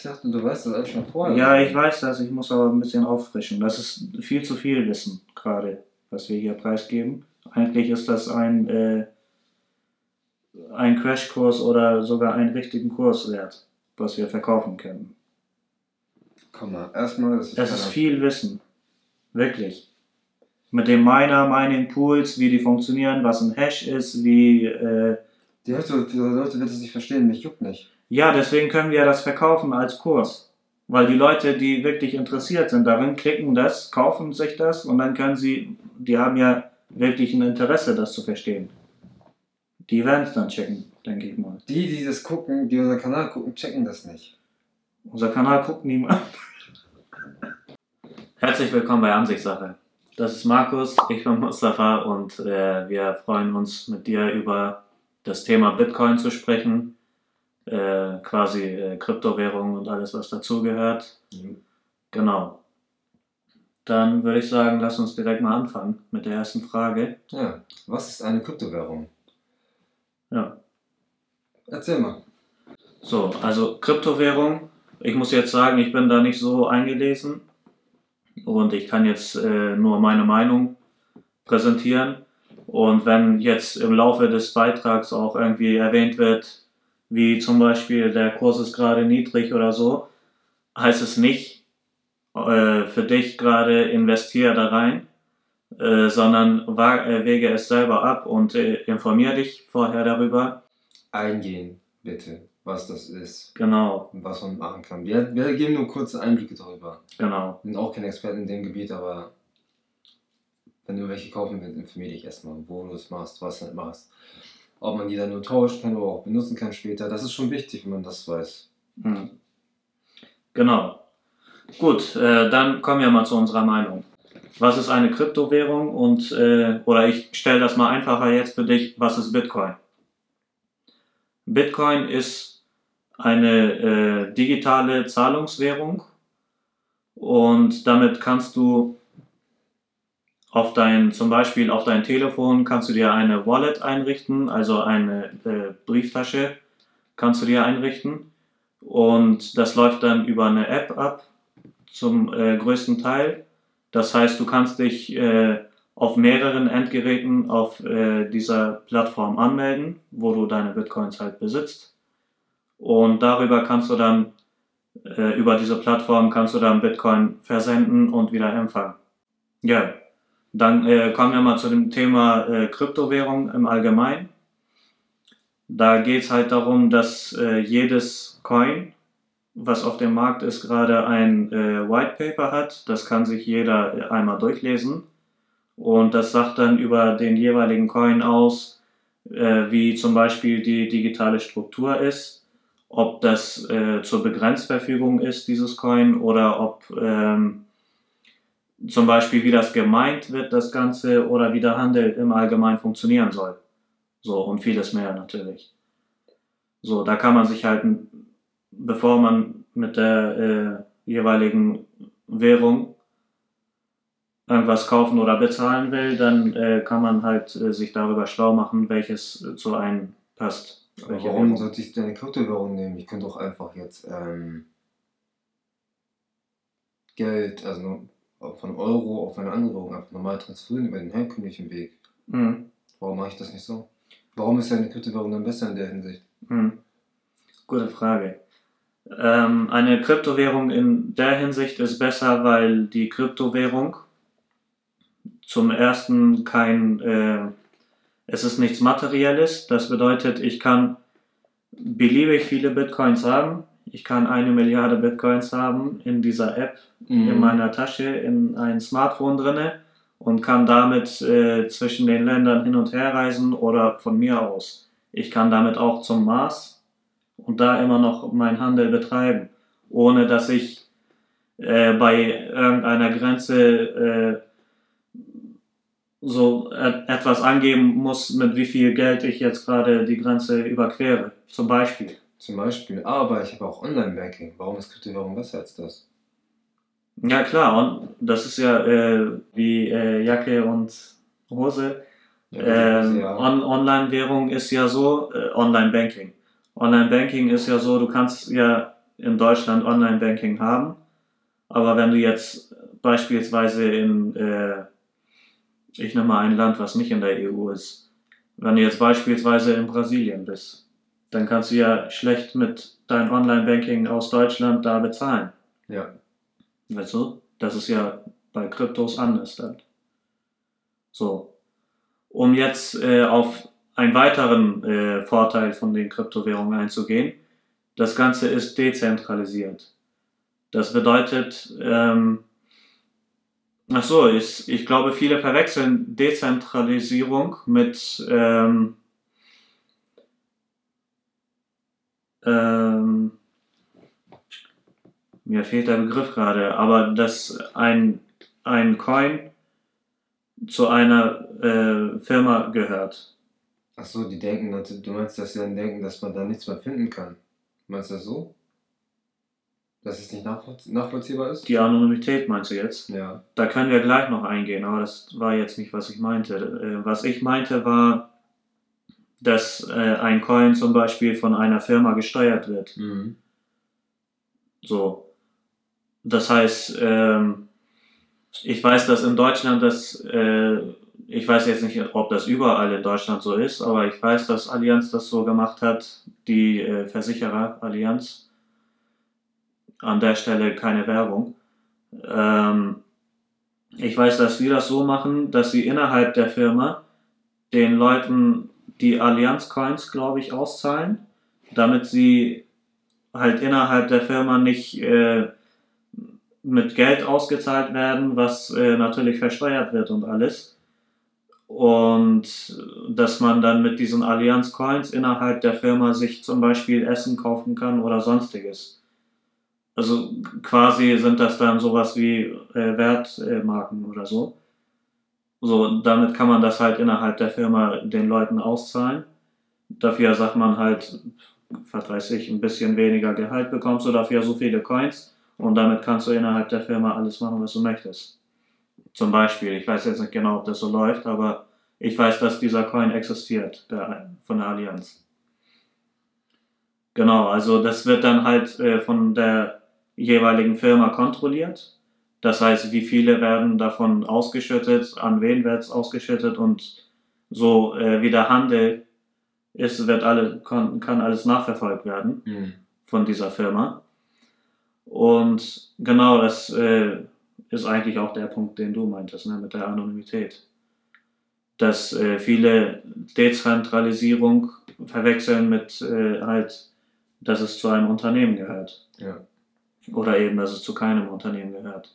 Ich dachte, du weißt das alles schon vorher. Ja, ich weiß das, ich muss aber ein bisschen auffrischen. Das ist viel zu viel Wissen, gerade, was wir hier preisgeben. Eigentlich ist das ein, äh, ein Crashkurs oder sogar einen richtigen Kurs wert, was wir verkaufen können. Komm mal, erstmal. Das ist, das ist viel Wissen. Wirklich. Mit dem Miner, Mining Pools, wie die funktionieren, was ein Hash ist, wie. Äh, die Hälfte der Leute wird es nicht verstehen, mich juckt nicht. Ja, deswegen können wir das verkaufen als Kurs. Weil die Leute, die wirklich interessiert sind darin, klicken das, kaufen sich das und dann können sie, die haben ja wirklich ein Interesse, das zu verstehen. Die werden es dann checken, denke ich mal. Die, die das gucken, die unseren Kanal gucken, checken das nicht. Unser Kanal guckt niemand. Herzlich willkommen bei Ansichtssache. Das ist Markus, ich bin Mustafa und äh, wir freuen uns mit dir über das Thema Bitcoin zu sprechen, äh, quasi äh, Kryptowährungen und alles, was dazugehört. Mhm. Genau. Dann würde ich sagen, lass uns direkt mal anfangen mit der ersten Frage. Ja, was ist eine Kryptowährung? Ja. Erzähl mal. So, also Kryptowährung, ich muss jetzt sagen, ich bin da nicht so eingelesen und ich kann jetzt äh, nur meine Meinung präsentieren. Und wenn jetzt im Laufe des Beitrags auch irgendwie erwähnt wird, wie zum Beispiel der Kurs ist gerade niedrig oder so, heißt es nicht äh, für dich gerade investiere da rein, äh, sondern äh, wege es selber ab und äh, informiere dich vorher darüber. Eingehen, bitte, was das ist. Genau. Und was man machen kann. Wir, wir geben nur kurze Einblicke darüber. Genau. Wir sind auch keine Experten in dem Gebiet, aber wenn du welche kaufen willst, informiere dich erstmal, wo du es machst, was du nicht machst. Ob man die dann nur tauschen kann oder auch benutzen kann später. Das ist schon wichtig, wenn man das weiß. Mhm. Genau. Gut, äh, dann kommen wir mal zu unserer Meinung. Was ist eine Kryptowährung? Und, äh, oder ich stelle das mal einfacher jetzt für dich, was ist Bitcoin? Bitcoin ist eine äh, digitale Zahlungswährung und damit kannst du auf dein, zum Beispiel auf dein Telefon kannst du dir eine Wallet einrichten, also eine äh, Brieftasche kannst du dir einrichten. Und das läuft dann über eine App ab, zum äh, größten Teil. Das heißt, du kannst dich äh, auf mehreren Endgeräten auf äh, dieser Plattform anmelden, wo du deine Bitcoins halt besitzt. Und darüber kannst du dann, äh, über diese Plattform kannst du dann Bitcoin versenden und wieder empfangen. Ja, dann äh, kommen wir mal zu dem Thema äh, Kryptowährung im Allgemeinen. Da geht es halt darum, dass äh, jedes Coin, was auf dem Markt ist, gerade ein äh, White Paper hat. Das kann sich jeder einmal durchlesen. Und das sagt dann über den jeweiligen Coin aus, äh, wie zum Beispiel die digitale Struktur ist, ob das äh, zur Begrenzverfügung ist, dieses Coin, oder ob ähm, zum Beispiel, wie das gemeint wird, das Ganze, oder wie der Handel im Allgemeinen funktionieren soll. So, und vieles mehr natürlich. So, da kann man sich halt, bevor man mit der äh, jeweiligen Währung irgendwas kaufen oder bezahlen will, dann äh, kann man halt äh, sich darüber schlau machen, welches zu einem passt. Aber warum sollte ich deine Kryptowährung nehmen? Ich könnte doch einfach jetzt ähm, Geld, also von Euro auf eine andere Währung einfach normal transferieren über den herkömmlichen Weg. Mhm. Warum mache ich das nicht so? Warum ist eine Kryptowährung dann besser in der Hinsicht? Mhm. Gute Frage. Ähm, eine Kryptowährung in der Hinsicht ist besser, weil die Kryptowährung zum ersten kein, äh, es ist nichts Materielles. Das bedeutet, ich kann beliebig viele Bitcoins haben ich kann eine Milliarde Bitcoins haben in dieser App mhm. in meiner Tasche, in ein Smartphone drinne und kann damit äh, zwischen den Ländern hin und her reisen oder von mir aus. Ich kann damit auch zum Mars und da immer noch meinen Handel betreiben, ohne dass ich äh, bei irgendeiner Grenze äh, so etwas angeben muss, mit wie viel Geld ich jetzt gerade die Grenze überquere, zum Beispiel. Zum Beispiel, aber ich habe auch Online-Banking. Warum ist Kryptowährung besser als das? Ja klar, und das ist ja äh, wie äh, Jacke und Hose. Ja, ähm, ja. On Online-Währung ist ja so, äh, Online-Banking. Online-Banking ist ja so, du kannst ja in Deutschland Online-Banking haben. Aber wenn du jetzt beispielsweise in, äh, ich nehme mal ein Land, was nicht in der EU ist, wenn du jetzt beispielsweise in Brasilien bist, dann kannst du ja schlecht mit deinem Online-Banking aus Deutschland da bezahlen. Ja. Weißt du? Das ist ja bei Kryptos anders dann. So. Um jetzt äh, auf einen weiteren äh, Vorteil von den Kryptowährungen einzugehen. Das Ganze ist dezentralisiert. Das bedeutet, ähm, ach so, ich, ich glaube, viele verwechseln Dezentralisierung mit ähm, ähm, mir fehlt der Begriff gerade, aber dass ein, ein Coin zu einer äh, Firma gehört. Achso, die denken, du meinst, dass sie dann denken, dass man da nichts mehr finden kann. Meinst du das so? Dass es nicht nachvollziehbar ist? Die Anonymität meinst du jetzt? Ja. Da können wir gleich noch eingehen, aber das war jetzt nicht, was ich meinte. Äh, was ich meinte war, dass äh, ein Coin zum Beispiel von einer Firma gesteuert wird. Mhm. So. Das heißt, ähm, ich weiß, dass in Deutschland das, äh, ich weiß jetzt nicht, ob das überall in Deutschland so ist, aber ich weiß, dass Allianz das so gemacht hat, die äh, Versicherer Allianz. An der Stelle keine Werbung. Ähm, ich weiß, dass sie das so machen, dass sie innerhalb der Firma den Leuten die Allianz Coins, glaube ich, auszahlen, damit sie halt innerhalb der Firma nicht äh, mit Geld ausgezahlt werden, was äh, natürlich versteuert wird und alles. Und dass man dann mit diesen Allianz Coins innerhalb der Firma sich zum Beispiel Essen kaufen kann oder sonstiges. Also quasi sind das dann sowas wie äh, Wertmarken oder so. So, damit kann man das halt innerhalb der Firma den Leuten auszahlen. Dafür sagt man halt, was weiß ich, ein bisschen weniger Gehalt bekommst du dafür so viele Coins und damit kannst du innerhalb der Firma alles machen, was du möchtest. Zum Beispiel, ich weiß jetzt nicht genau, ob das so läuft, aber ich weiß, dass dieser Coin existiert der, von der Allianz. Genau, also das wird dann halt äh, von der jeweiligen Firma kontrolliert. Das heißt, wie viele werden davon ausgeschüttet, an wen wird es ausgeschüttet und so äh, wie der Handel ist, wird alle, kann, kann alles nachverfolgt werden Mhm. von dieser Firma. Und genau das äh, ist eigentlich auch der Punkt, den du meintest, ne, mit der Anonymität. Dass äh, viele Dezentralisierung verwechseln mit äh, halt, dass es zu einem Unternehmen gehört. Ja. Oder eben, dass es zu keinem Unternehmen gehört.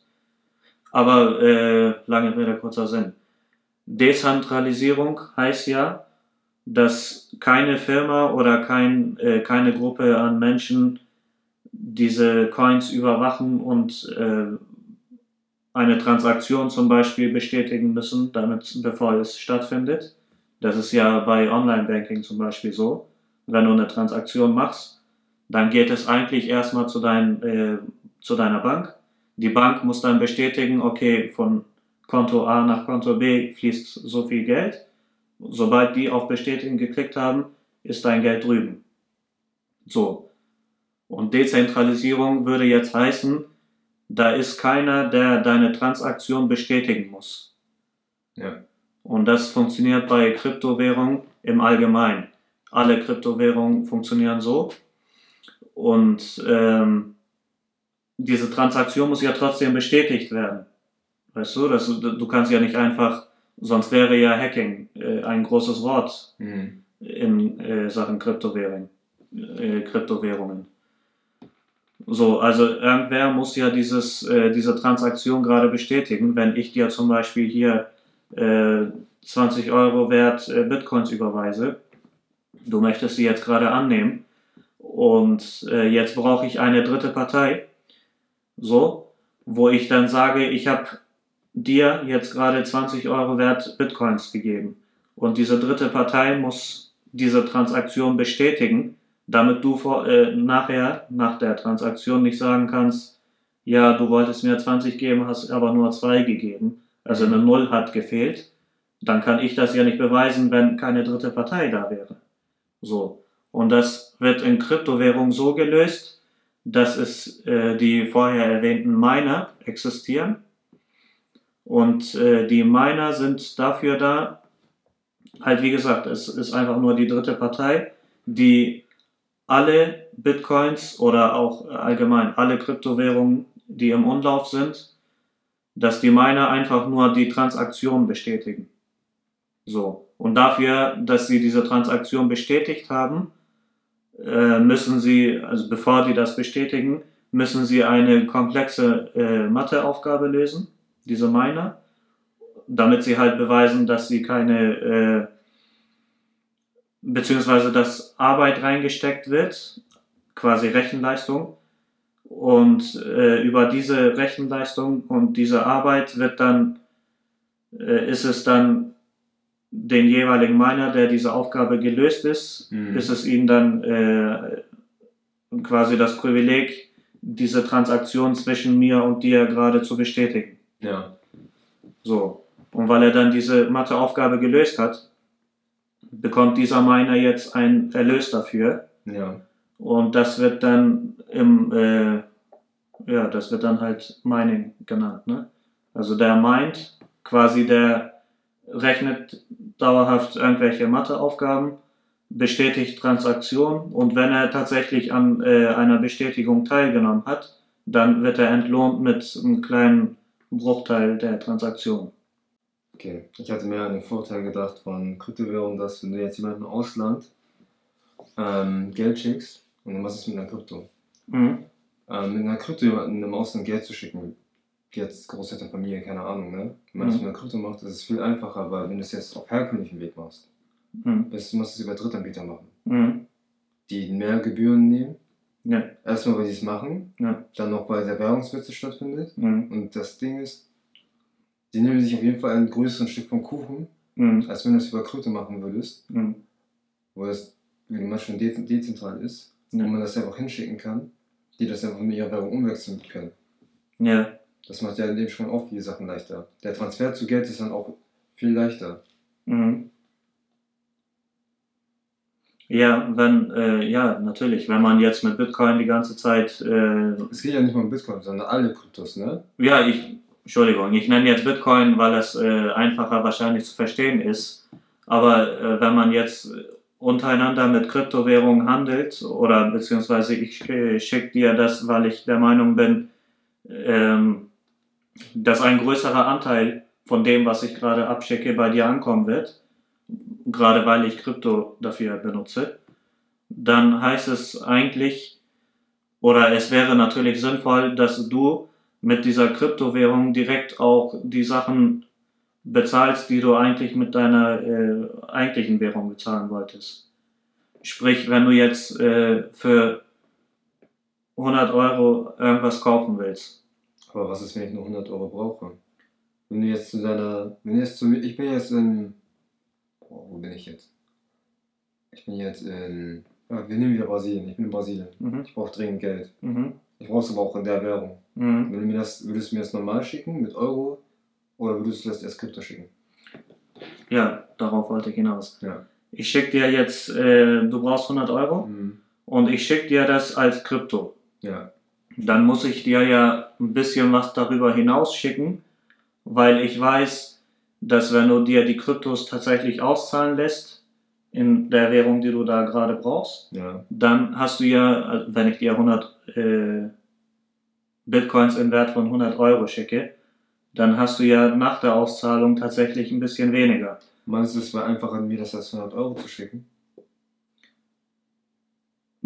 Aber äh, lange Rede, kurzer Sinn. Dezentralisierung heißt ja, dass keine Firma oder kein, äh, keine Gruppe an Menschen diese Coins überwachen und äh, eine Transaktion zum Beispiel bestätigen müssen, damit, bevor es stattfindet. Das ist ja bei Online-Banking zum Beispiel so. Wenn du eine Transaktion machst, dann geht es eigentlich erstmal zu, dein, äh, zu deiner Bank. Die Bank muss dann bestätigen, okay, von Konto A nach Konto B fließt so viel Geld. Sobald die auf Bestätigen geklickt haben, ist dein Geld drüben. So. Und Dezentralisierung würde jetzt heißen, da ist keiner, der deine Transaktion bestätigen muss. Ja. Und das funktioniert bei Kryptowährungen im Allgemeinen. Alle Kryptowährungen funktionieren so. Und ähm, diese Transaktion muss ja trotzdem bestätigt werden. Weißt du, das, du kannst ja nicht einfach, sonst wäre ja Hacking äh, ein großes Wort Mhm. in äh, Sachen Kryptowährung, äh, Kryptowährungen. So, also irgendwer muss ja dieses, äh, diese Transaktion gerade bestätigen. Wenn ich dir zum Beispiel hier äh, 20 Euro wert äh, Bitcoins überweise, du möchtest sie jetzt gerade annehmen und äh, jetzt brauche ich eine dritte Partei, so, wo ich dann sage, ich habe dir jetzt gerade 20 Euro wert Bitcoins gegeben und diese dritte Partei muss diese Transaktion bestätigen, damit du vor, äh, nachher, nach der Transaktion nicht sagen kannst, ja, du wolltest mir 20 geben, hast aber nur 2 gegeben, also eine Null hat gefehlt, dann kann ich das ja nicht beweisen, wenn keine dritte Partei da wäre. So. Und das wird in Kryptowährungen so gelöst, dass es äh, die vorher erwähnten Miner existieren. Und äh, die Miner sind dafür da, halt wie gesagt, es ist einfach nur die dritte Partei, die alle Bitcoins oder auch allgemein alle Kryptowährungen, die im Umlauf sind, dass die Miner einfach nur die Transaktion bestätigen. So. Und dafür, dass sie diese Transaktion bestätigt haben, äh, müssen sie, also bevor die das bestätigen, müssen sie eine komplexe äh, Matheaufgabe lösen, diese Miner, damit sie halt beweisen, dass sie keine, äh, beziehungsweise dass Arbeit reingesteckt wird, quasi Rechenleistung. Und äh, über diese Rechenleistung und diese Arbeit wird dann, äh, ist es dann den jeweiligen Miner, der diese Aufgabe gelöst ist, mhm. ist es ihm dann äh, quasi das Privileg, diese Transaktion zwischen mir und dir gerade zu bestätigen. Ja. So. Und weil er dann diese Matheaufgabe gelöst hat, bekommt dieser Miner jetzt einen Erlös dafür. Ja. Und das wird dann im, äh, ja, das wird dann halt Mining genannt. Ne? Also der meint quasi der rechnet dauerhaft irgendwelche Matheaufgaben, bestätigt Transaktionen und wenn er tatsächlich an äh, einer Bestätigung teilgenommen hat, dann wird er entlohnt mit einem kleinen Bruchteil der Transaktion. Okay, ich hatte mehr an den Vorteil gedacht von Kryptowährung, dass wenn du jetzt jemanden im Ausland ähm, Geld schickst und dann was ist mit einer Krypto? Mhm. Ähm, mit einer Krypto jemanden im Ausland Geld zu schicken, jetzt Großelternfamilie, keine Ahnung, ne? Wenn man mhm. das mit einer Krypto macht, ist es viel einfacher, weil wenn du es jetzt auf herkömmlichen Weg machst, mhm. bist, du musst es über Drittanbieter machen. Mhm. Die mehr Gebühren nehmen. Ja. Erstmal, weil sie es machen, ja. dann noch, weil der Währungswechsel stattfindet. Mhm. Und das Ding ist, die nehmen sich auf jeden Fall ein größeres Stück vom Kuchen, mhm. als wenn du es über Krypto machen würdest. Mhm. Wo das, wie du schon de dezentral ist, wo man das einfach hinschicken kann, die das einfach mit ihrer Währung umwechseln können. Ja. Das macht ja in dem schon auch viele Sachen leichter. Der Transfer zu Geld ist dann auch viel leichter. Mhm. Ja, wenn, äh, ja, natürlich, wenn man jetzt mit Bitcoin die ganze Zeit. Äh, es geht ja nicht nur um Bitcoin, sondern alle Kryptos, ne? Ja, ich, Entschuldigung, ich nenne jetzt Bitcoin, weil es äh, einfacher wahrscheinlich zu verstehen ist. Aber äh, wenn man jetzt untereinander mit Kryptowährungen handelt, oder beziehungsweise ich äh, schicke dir das, weil ich der Meinung bin, ähm, dass ein größerer Anteil von dem, was ich gerade abschicke, bei dir ankommen wird, gerade weil ich Krypto dafür benutze, dann heißt es eigentlich, oder es wäre natürlich sinnvoll, dass du mit dieser Kryptowährung direkt auch die Sachen bezahlst, die du eigentlich mit deiner äh, eigentlichen Währung bezahlen wolltest. Sprich, wenn du jetzt äh, für 100 Euro irgendwas kaufen willst, aber was ist, wenn ich nur 100 Euro brauche? Wenn du jetzt zu deiner, wenn du jetzt zu mir, ich bin jetzt in, boah, wo bin ich jetzt? Ich bin jetzt in, ja, wir nehmen wieder Brasilien, ich bin in Brasilien. Mhm. Ich brauche dringend Geld. Mhm. Ich brauche es aber auch in der Währung. Mhm. Wenn du mir das, würdest du mir das normal schicken mit Euro oder würdest du das erst Krypto schicken? Ja, darauf wollte ich hinaus. Ja. Ich schicke dir jetzt, äh, du brauchst 100 Euro mhm. und ich schicke dir das als Krypto. Ja dann muss ich dir ja ein bisschen was darüber hinaus schicken, weil ich weiß, dass wenn du dir die Kryptos tatsächlich auszahlen lässt, in der Währung, die du da gerade brauchst, ja. dann hast du ja, wenn ich dir 100 äh, Bitcoins in Wert von 100 Euro schicke, dann hast du ja nach der Auszahlung tatsächlich ein bisschen weniger. Meinst du, es wäre einfacher, mir das als 100 Euro zu schicken?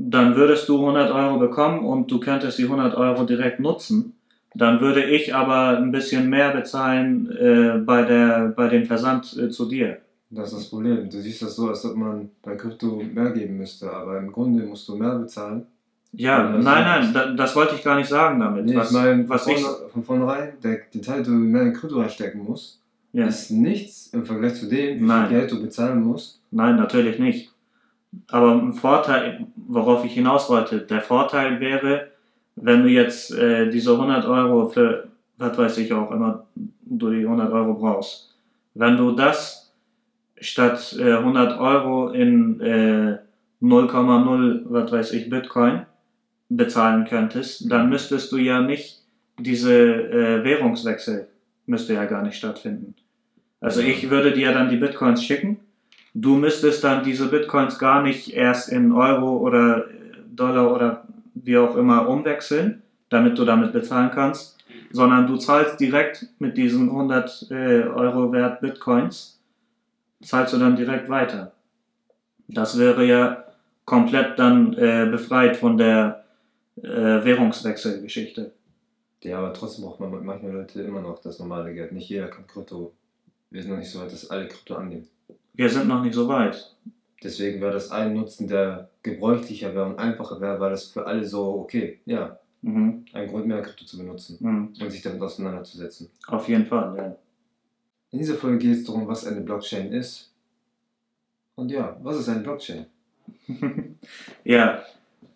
dann würdest du 100 Euro bekommen und du könntest die 100 Euro direkt nutzen. Dann würde ich aber ein bisschen mehr bezahlen äh, bei, der, bei dem Versand äh, zu dir. Das ist das Problem. Du siehst das so, als ob man bei Krypto mehr geben müsste, aber im Grunde musst du mehr bezahlen. Ja, nein, nein, das, das wollte ich gar nicht sagen damit. Nee, was, ich meine, was von, ich, von vornherein, der, den Teil, den du mehr in Krypto reinstecken musst, ja. ist nichts im Vergleich zu dem, wie nein. viel Geld du bezahlen musst. Nein, natürlich nicht. Aber ein Vorteil, worauf ich hinaus wollte, der Vorteil wäre, wenn du jetzt äh, diese 100 Euro für, was weiß ich auch immer, du die 100 Euro brauchst, wenn du das statt äh, 100 Euro in äh, 0,0, was weiß ich, Bitcoin bezahlen könntest, dann müsstest du ja nicht diese äh, Währungswechsel müsste ja gar nicht stattfinden. Also ich würde dir dann die Bitcoins schicken. Du müsstest dann diese Bitcoins gar nicht erst in Euro oder Dollar oder wie auch immer umwechseln, damit du damit bezahlen kannst, sondern du zahlst direkt mit diesen 100 äh, Euro Wert Bitcoins, zahlst du dann direkt weiter. Das wäre ja komplett dann äh, befreit von der äh, Währungswechselgeschichte. Ja, aber trotzdem braucht man manchmal Leute immer noch das normale Geld. Nicht jeder kann Krypto. Wir sind noch nicht so weit, dass alle Krypto annehmen. Wir sind noch nicht so weit. Deswegen wäre das ein Nutzen, der gebräuchlicher wäre und einfacher wäre, weil das für alle so, okay, ja, Mhm. ein Grund mehr Krypto zu benutzen Mhm. und sich damit auseinanderzusetzen. Auf jeden Fall, ja. In dieser Folge geht es darum, was eine Blockchain ist. Und ja, was ist eine Blockchain? ja,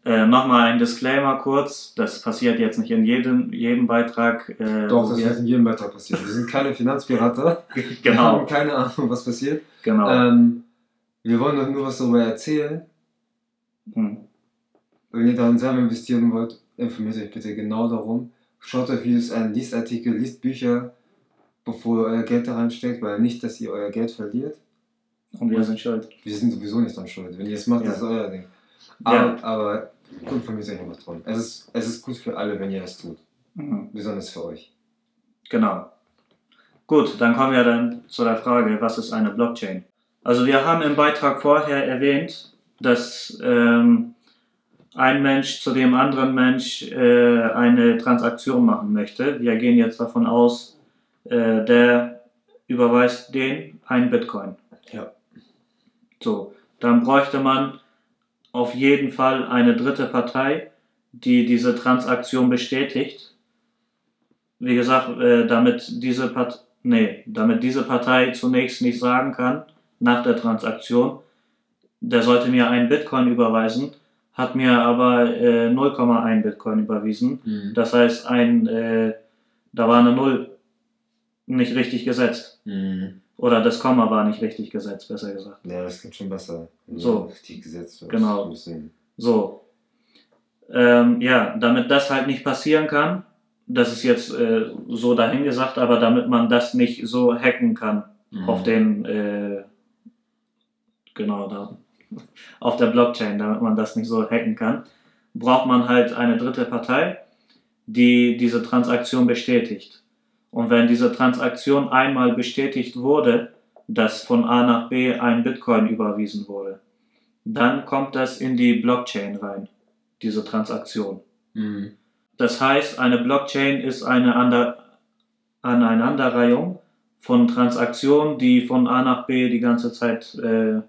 äh, nochmal ein Disclaimer kurz. Das passiert jetzt nicht in jedem, jedem Beitrag. Äh, Doch, das wir- wird in jedem Beitrag passieren. Wir sind keine Finanzpirater. Wir haben genau, keine Ahnung, was passiert. genau. Ähm, wir wollen doch nur was darüber erzählen. Hm. Wenn ihr darin selber investieren wollt, informiert euch bitte genau darum. Schaut euch Videos an, liest Artikel, liest Bücher, bevor ihr euer Geld da reinsteckt, weil nicht, dass ihr euer Geld verliert. Und wir sind schuld. Wir sind sowieso nicht dran schuld. Wenn ihr es macht, Ja. das ist euer Ding. Ja. Aber, aber gut, informiert euch einfach drum. Es ist, es ist gut für alle, wenn ihr das tut. Mhm. Besonders für euch. Genau. Gut, dann kommen wir dann zu der Frage, was ist eine Blockchain? Also wir haben im Beitrag vorher erwähnt, dass ähm, ein Mensch zu dem anderen Mensch äh, eine Transaktion machen möchte. Wir gehen jetzt davon aus, äh, der überweist den ein Bitcoin. Ja. So, dann bräuchte man auf jeden Fall eine dritte Partei, die diese Transaktion bestätigt. Wie gesagt, äh, damit diese Part nee, damit diese Partei zunächst nicht sagen kann nach der Transaktion, der sollte mir einen Bitcoin überweisen, hat mir aber äh, 0,1 Bitcoin überwiesen. Mhm. Das heißt, ein, äh, da war eine Null nicht richtig gesetzt. Mhm. Oder das Komma war nicht richtig gesetzt, besser gesagt. Ja, das klingt schon besser. So. Richtig gesetzt wird. Genau. So. Ähm, ja, damit das halt nicht passieren kann, das ist jetzt äh, so dahingesagt, aber damit man das nicht so hacken kann Mhm. auf den, äh, genau da, auf der Blockchain, damit man das nicht so hacken kann, braucht man halt eine dritte Partei, die diese Transaktion bestätigt. Und wenn diese Transaktion einmal bestätigt wurde, dass von A nach B ein Bitcoin überwiesen wurde, dann kommt das in die Blockchain rein, diese Transaktion. Mhm. Das heißt, eine Blockchain ist eine Ander Aneinanderreihung von Transaktionen, die von A nach B die ganze Zeit äh,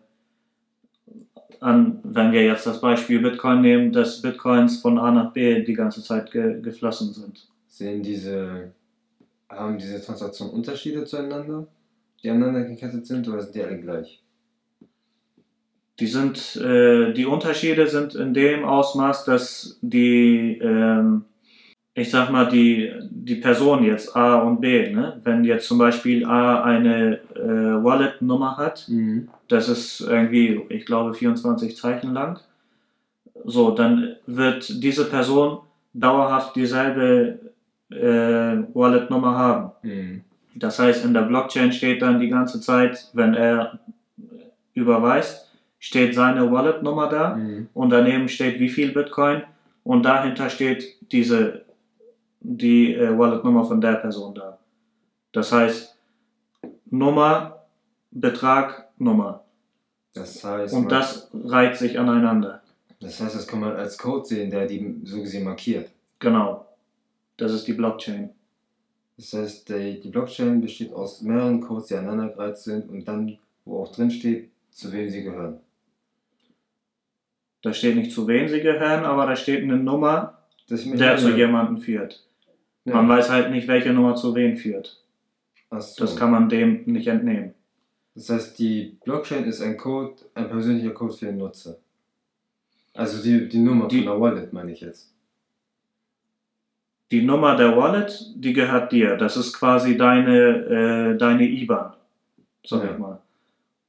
an, wenn wir jetzt das Beispiel Bitcoin nehmen, dass Bitcoins von A nach B die ganze Zeit ge geflossen sind. Sehen diese, haben diese Transaktionen Unterschiede zueinander, die aneinander gekettet sind, oder sind die alle gleich? Die sind, äh, die Unterschiede sind in dem Ausmaß, dass die, ähm, ich sag mal, die, die Person jetzt A und B, ne? wenn jetzt zum Beispiel A eine äh, Wallet-Nummer hat, Mhm. Das ist irgendwie, ich glaube, 24 Zeichen lang, so, dann wird diese Person dauerhaft dieselbe äh, Wallet-Nummer haben. Mhm. Das heißt, in der Blockchain steht dann die ganze Zeit, wenn er überweist, steht seine Wallet-Nummer da Mhm. und daneben steht wie viel Bitcoin und dahinter steht diese die äh, Wallet-Nummer von der Person da. Das heißt Nummer, Betrag, Nummer. Das heißt, Und man- das reiht sich aneinander. das heißt, das kann man als Code sehen, der die so gesehen markiert. Genau. Das ist die Blockchain. Das heißt, die, die Blockchain besteht aus mehreren Codes, die aneinandergereiht sind und dann, wo auch drin steht, zu wem sie gehören. Da steht nicht zu wem sie gehören, aber da steht eine Nummer, der zu jemandem führt. Ja. Man weiß halt nicht, welche Nummer zu wem führt. So. Das kann man dem nicht entnehmen. Das heißt, die Blockchain ist ein Code, ein persönlicher Code für den Nutzer. Also die, die Nummer Die- von der Wallet meine ich jetzt. Die Nummer der Wallet, die gehört dir. Das ist quasi deine, äh, deine IBAN, sag Ja. ich mal.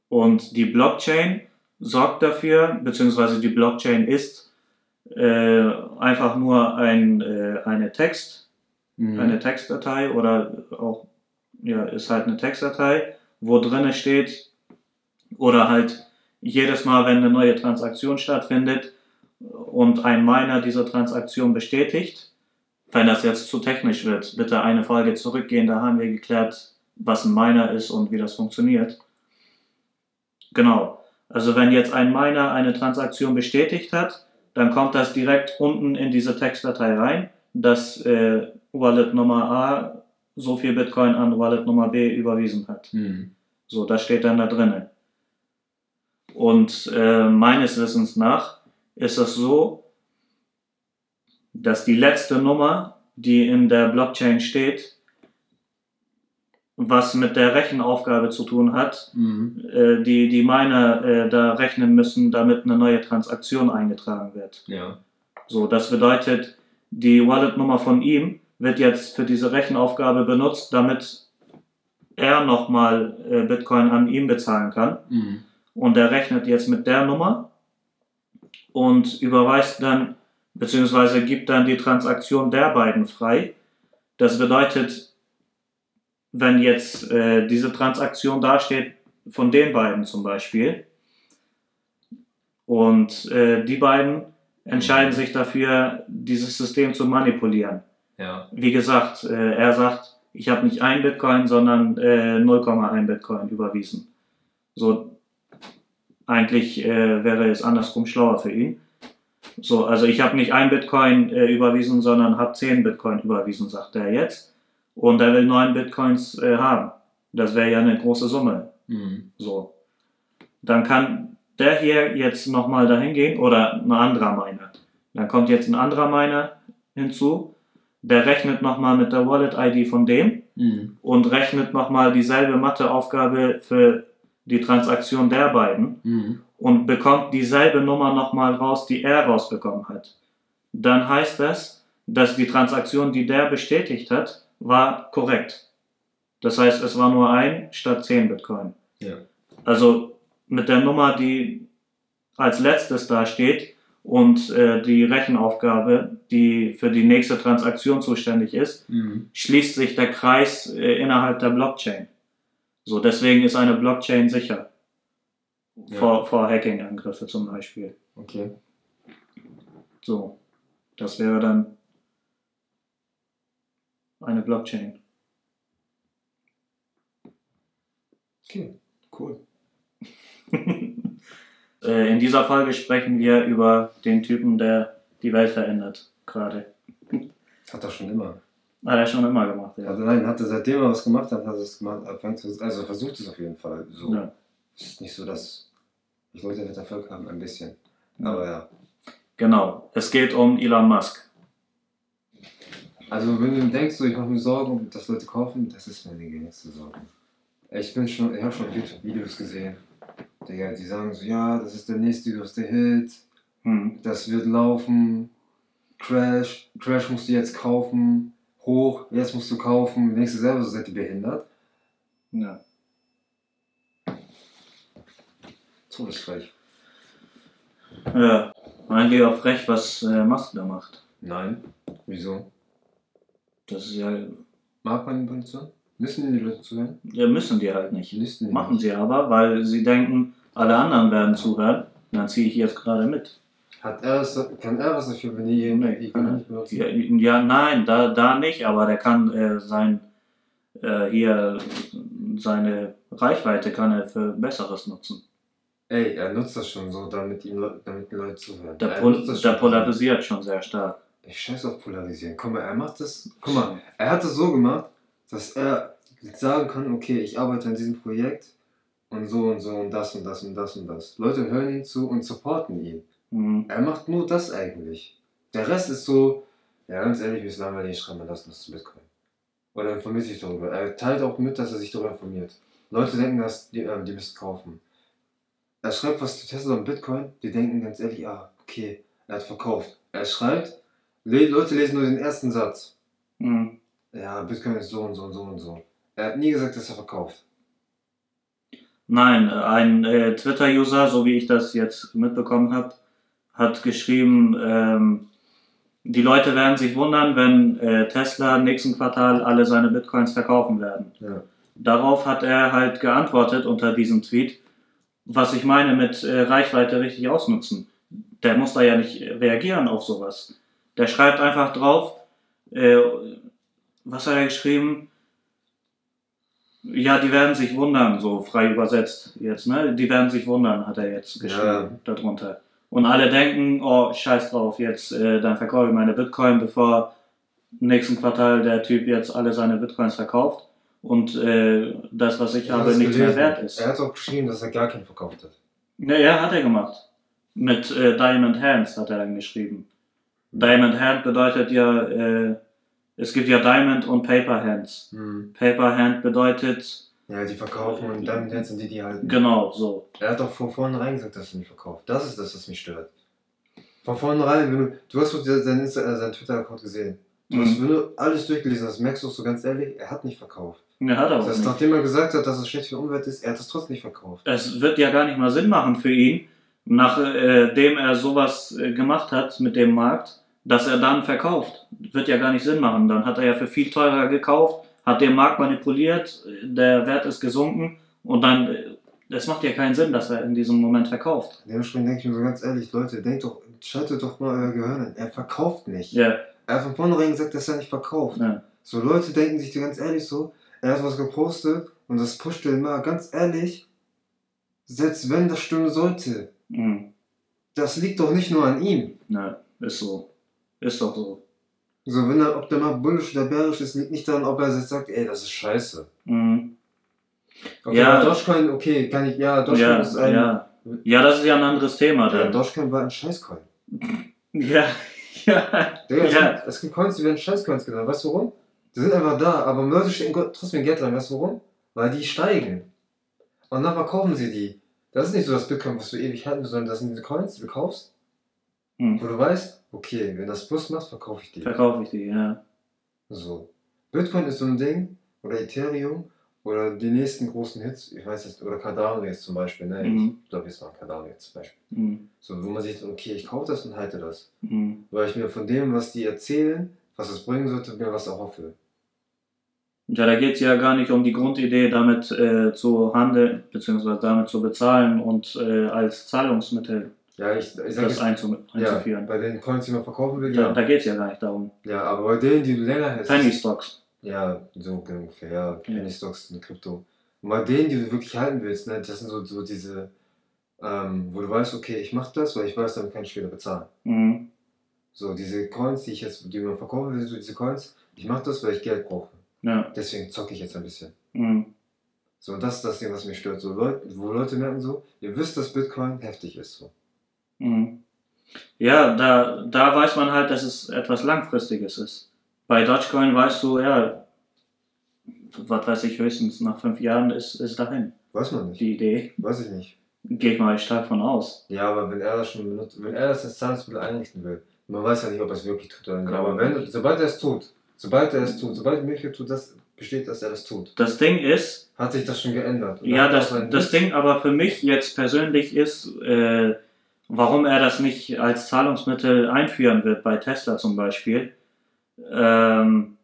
Und die Blockchain sorgt dafür, beziehungsweise die Blockchain ist äh, einfach nur ein, äh, eine Text, Mhm. eine Textdatei oder auch, ja, ist halt eine Textdatei, wo drinne steht, oder halt jedes Mal, wenn eine neue Transaktion stattfindet und ein Miner diese Transaktion bestätigt, wenn das jetzt zu technisch wird, bitte eine Folge zurückgehen, da haben wir geklärt, was ein Miner ist und wie das funktioniert. Genau. Also wenn jetzt ein Miner eine Transaktion bestätigt hat, dann kommt das direkt unten in diese Textdatei rein, dass äh, Wallet Nummer A so viel Bitcoin an Wallet Nummer B überwiesen hat. Mhm. So, das steht dann da drinnen. Und äh, meines Wissens nach ist es so, dass die letzte Nummer, die in der Blockchain steht, was mit der Rechenaufgabe zu tun hat, Mhm. äh, die die Miner äh, da rechnen müssen, damit eine neue Transaktion eingetragen wird. Ja. So, das bedeutet, die Wallet-Nummer von ihm wird jetzt für diese Rechenaufgabe benutzt, damit er nochmal äh, Bitcoin an ihm bezahlen kann. Mhm. Und er rechnet jetzt mit der Nummer und überweist dann, beziehungsweise gibt dann die Transaktion der beiden frei. Das bedeutet, wenn jetzt äh, diese Transaktion dasteht, von den beiden zum Beispiel, und äh, die beiden entscheiden sich dafür, dieses System zu manipulieren. Ja. Wie gesagt, äh, er sagt, ich habe nicht ein Bitcoin, sondern äh, 0,1 Bitcoin überwiesen. So, eigentlich äh, wäre es andersrum schlauer für ihn. So, also ich habe nicht ein Bitcoin äh, überwiesen, sondern habe 10 Bitcoin überwiesen, sagt er jetzt. Und er will 9 Bitcoins äh, haben. Das wäre ja eine große Summe. Mhm. So. Dann kann der hier jetzt nochmal dahin gehen oder ein anderer Miner. Dann kommt jetzt ein anderer Miner hinzu, der rechnet nochmal mit der Wallet-ID von dem Mhm. und rechnet nochmal dieselbe Matheaufgabe für die Transaktion der beiden Mhm. und bekommt dieselbe Nummer nochmal raus, die er rausbekommen hat. Dann heißt das, dass die Transaktion, die der bestätigt hat, war korrekt. Das heißt, es war nur ein statt 10 Bitcoin. Ja. Also mit der Nummer, die als letztes da steht und äh, die Rechenaufgabe, die für die nächste Transaktion zuständig ist, Mhm. schließt sich der Kreis äh, innerhalb der Blockchain. So, deswegen ist eine Blockchain sicher. Ja. Vor, vor Hacking-Angriffe zum Beispiel. Okay. So, das wäre dann eine Blockchain. Okay. Cool. Äh, In dieser Folge sprechen wir über den Typen, der die Welt verändert, gerade. Hat er schon immer. Hat er schon immer gemacht, ja. Also nein, hat er seitdem er was gemacht hat, hat er es gemacht, also versucht es auf jeden Fall. So. Ja. Es ist nicht so, dass ich Leute mit Erfolg haben, ein bisschen. Aber ja. Genau, es geht um Elon Musk. Also wenn du denkst, so, ich mache mir Sorgen, dass Leute kaufen, das ist meine geringste Sorge. Ich bin schon, ich habe schon YouTube-Videos gesehen. Digga, die sagen so, ja, das ist der nächste größte Hit, Hm. das wird laufen, Crash, Crash musst du jetzt kaufen, hoch, jetzt musst du kaufen, du selber, so seid ihr behindert? Ja. Todesfrech. ja. Eigentlich auch frech, was äh, Musk da macht. Nein. Wieso? Das ist ja, Mag man die Position? Müssen die Leute zuhören? ja, müssen die halt nicht. Müssen die Machen nicht. sie aber, weil sie denken, alle anderen werden zuhören. Dann ziehe ich jetzt gerade mit. Hat er was, kann er was dafür, wenn die Nee, die kann er. nicht benutzen? Ja, ja nein, da, da nicht, aber der kann äh, sein, äh, hier, seine Reichweite kann er für Besseres nutzen. Ey, er nutzt das schon so, damit, ihm, damit die Leute zuhören. Der, er Pol der polarisiert schon sehr stark. Ich scheiß auf Polarisieren. Guck mal, er macht das. Guck mal, er hat es so gemacht, dass er sagen kann, okay, ich arbeite an diesem Projekt und so und so und das und das und das und das. Leute hören ihn zu und supporten ihn. Mhm. Er macht nur das eigentlich. Der Rest ist so, ja ganz ehrlich, mir ist langweilig, ich schreibe mal das das zu Bitcoin. Oder informiert sich darüber. Er teilt auch mit, dass er sich darüber informiert. Leute denken, dass die, ähm, die müssen kaufen. Er schreibt was zu Tesla und Bitcoin, die denken ganz ehrlich, ah, okay, er hat verkauft. Er schreibt, le Leute lesen nur den ersten Satz. Mhm. Ja, Bitcoin ist so und so und so und so. Er hat nie gesagt, dass er verkauft. Nein, ein äh, Twitter-User, so wie ich das jetzt mitbekommen habe, hat geschrieben, ähm, die Leute werden sich wundern, wenn äh, Tesla im nächsten Quartal alle seine Bitcoins verkaufen werden. Ja. Darauf hat er halt geantwortet unter diesem Tweet, was ich meine mit äh, Reichweite richtig ausnutzen. Der muss da ja nicht reagieren auf sowas. Der schreibt einfach drauf, äh, was hat er geschrieben? Ja, die werden sich wundern, so frei übersetzt jetzt, ne? Die werden sich wundern, hat er jetzt geschrieben Ja. darunter. Und alle denken, oh, scheiß drauf, jetzt, äh, dann verkaufe ich meine Bitcoin, bevor im nächsten Quartal der Typ jetzt alle seine Bitcoins verkauft und äh, das, was ich hab habe, das nichts mehr gelesen. wert ist. Er hat auch geschrieben, dass er gar keinen verkauft hat. Ja, ja, hat er gemacht. Mit äh, Diamond Hands hat er dann geschrieben. Diamond Hand bedeutet ja, äh, es gibt ja Diamond und Paper Hands. Hm. Paper Hand bedeutet, Ja, die verkaufen und dann sind die, die halten. genau, so. Er hat doch von vornherein gesagt, dass er nicht verkauft. Das ist das, was mich stört. Von vornherein, wenn du, du hast doch seinen, Insta- äh, seinen Twitter-Account gesehen. Du hast, Mhm. wenn du alles durchgelesen hast, merkst du auch so ganz ehrlich, er hat nicht verkauft. Ja, hat er auch Das nicht. nachdem er gesagt hat, dass es schlecht für die Umwelt ist, er hat es trotzdem nicht verkauft. Es wird ja gar nicht mal Sinn machen für ihn, nachdem er sowas äh, gemacht hat mit dem Markt, dass er dann verkauft. Wird ja gar nicht Sinn machen. Dann hat er ja für viel teurer gekauft, hat den Markt manipuliert, der Wert ist gesunken und dann, es macht ja keinen Sinn, dass er in diesem Moment verkauft. Dementsprechend denke ich mir so ganz ehrlich, Leute, denkt doch, schaltet doch mal euer Gehirn ein. Er verkauft nicht. Ja, Er hat von vornherein gesagt, dass er nicht verkauft. ja. So Leute denken sich ganz ehrlich so, er hat was gepostet und das pusht den mal. Ganz ehrlich, selbst wenn das stimmen sollte, Mhm. das liegt doch nicht nur an ihm. ja, ist so. Ist doch so. So, wenn er, ob der mal bullisch oder bärisch ist, liegt nicht daran, ob er jetzt sagt, ey, das ist scheiße. Mhm. Okay, Ja. ja. Dogecoin, okay, kann ich, ja, Dogecoin Ja, ist ein, ja. ja, das ist ja ein anderes Thema ja, dann. Dogecoin war ein Scheißcoin. Ja, ja. Digga, es, Ja. gibt, es gibt Coins, die werden Scheißcoins genannt. Weißt du warum? Die sind einfach da, aber Leute stecken trotzdem Geld rein. Weißt du warum? Weil die steigen. Und dann verkaufen sie die. Das ist nicht so das Bitcoin, was du ewig halten, sondern das sind diese Coins, die du kaufst, Hm. wo du weißt, okay, wenn das Plus macht, verkaufe ich die. Verkaufe ich die, ja. So. Bitcoin ist so ein Ding, oder Ethereum, oder die nächsten großen Hits, ich weiß jetzt, oder Cardano jetzt zum Beispiel, ne? Mhm. Ich glaube, jetzt mal Cardano jetzt zum Beispiel. Mhm. So, wo man sich, okay, ich kaufe das und halte das. Mhm. Weil ich mir von dem, was die erzählen, was es bringen sollte, mir was erhoffe. Ja, da geht es ja gar nicht um die Grundidee, damit äh, zu handeln, beziehungsweise damit zu bezahlen und äh, als Zahlungsmittel Ja, ich, ich sag das jetzt, einzu ja, einzuführen. bei den Coins, die man verkaufen will, Da, ja. da geht es ja gar nicht darum. Ja, aber bei denen, die du länger hältst. Penny Stocks. Ja, so ungefähr, ja. Penny Stocks und Krypto. Und bei denen, die du wirklich halten willst, ne, das sind so, so diese, ähm, wo du weißt, okay, ich mach das, weil ich weiß, damit kann ich später bezahlen. Mhm. So, diese Coins, die ich jetzt, die man verkaufen will, so diese Coins, ich mach das, weil ich Geld brauche. Ja. Deswegen zocke ich jetzt ein bisschen. Mhm. So, und das ist das Ding, was mich stört. So, Leute, wo Leute merken so, ihr wisst, dass Bitcoin heftig ist. So. Mhm. Ja, da, da weiß man halt, dass es etwas Langfristiges ist. Bei Dogecoin weißt du, ja, was weiß ich, höchstens nach fünf Jahren ist es dahin. Weiß man nicht. Die Idee. Weiß ich nicht. Gehe ich mal stark von aus. Ja, aber wenn er das schon benutzt, wenn er das als Zahlungsmittel einrichten will, man weiß ja nicht, ob er es wirklich tut oder nicht. Glaube Aber wenn, sobald er es tut, sobald er es tut, sobald die Möglichkeit tut, dass besteht, dass er das tut, Das Ding ist, hat sich das schon geändert. Ja, das, das Ding aber für mich jetzt persönlich ist, äh, warum er das nicht als Zahlungsmittel einführen wird, bei Tesla zum Beispiel. Ähm,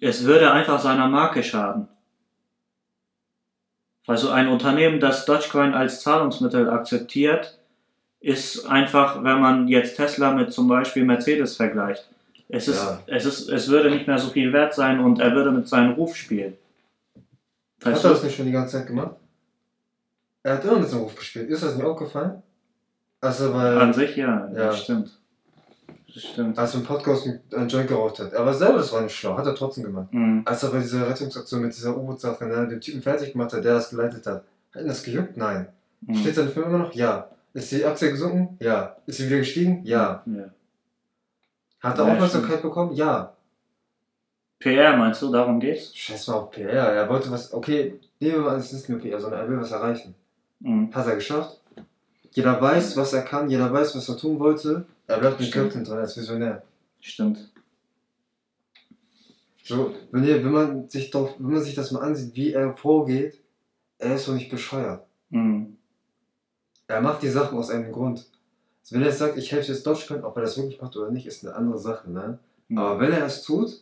es würde einfach seiner Marke schaden. Also ein Unternehmen, das Dogecoin als Zahlungsmittel akzeptiert, ist einfach, wenn man jetzt Tesla mit zum Beispiel Mercedes vergleicht. Es, ist, Ja. es, ist, es würde nicht mehr so viel wert sein und er würde mit seinem Ruf spielen. Hat Weißt er du? das nicht schon die ganze Zeit gemacht? Er hat immer mit seinem Ruf gespielt. Ist das nicht aufgefallen? Als er bei, An sich ja, Ja. das stimmt. Das stimmt. als er im Podcast einen Joint geraucht hat. Er war selber, das war nicht schlau, hat er trotzdem gemacht. Mhm. Als er bei dieser Rettungsaktion mit dieser U-Boot-Sache ne, den Typen fertig gemacht hat, der das geleitet hat, hat ihn das gejuckt? Nein. Mhm. Steht seine Firma immer noch? Ja. Ist die Aktie gesunken? Ja. Ist sie wieder gestiegen? Ja. Ja. Hat er Ja, Aufmerksamkeit bekommen? Ja. PR meinst du, darum geht's? Scheiß mal auf PR. Er wollte was, okay, nehmen wir mal an, es ist nicht nur PR, sondern er will was erreichen. Mhm. Hat er geschafft. Jeder weiß, was er kann, jeder weiß, was er tun wollte. Er bleibt mit Stimmt. Köpfen dran als Visionär. Stimmt. So, wenn, ihr, wenn, man sich doch, wenn man sich das mal ansieht, wie er vorgeht, er ist doch nicht bescheuert. Mhm. Er macht die Sachen aus einem Grund. Wenn er jetzt sagt, ich helfe jetzt Dogecoin, ob er das wirklich macht oder nicht, ist eine andere Sache, ne? Mhm. Aber wenn er es tut,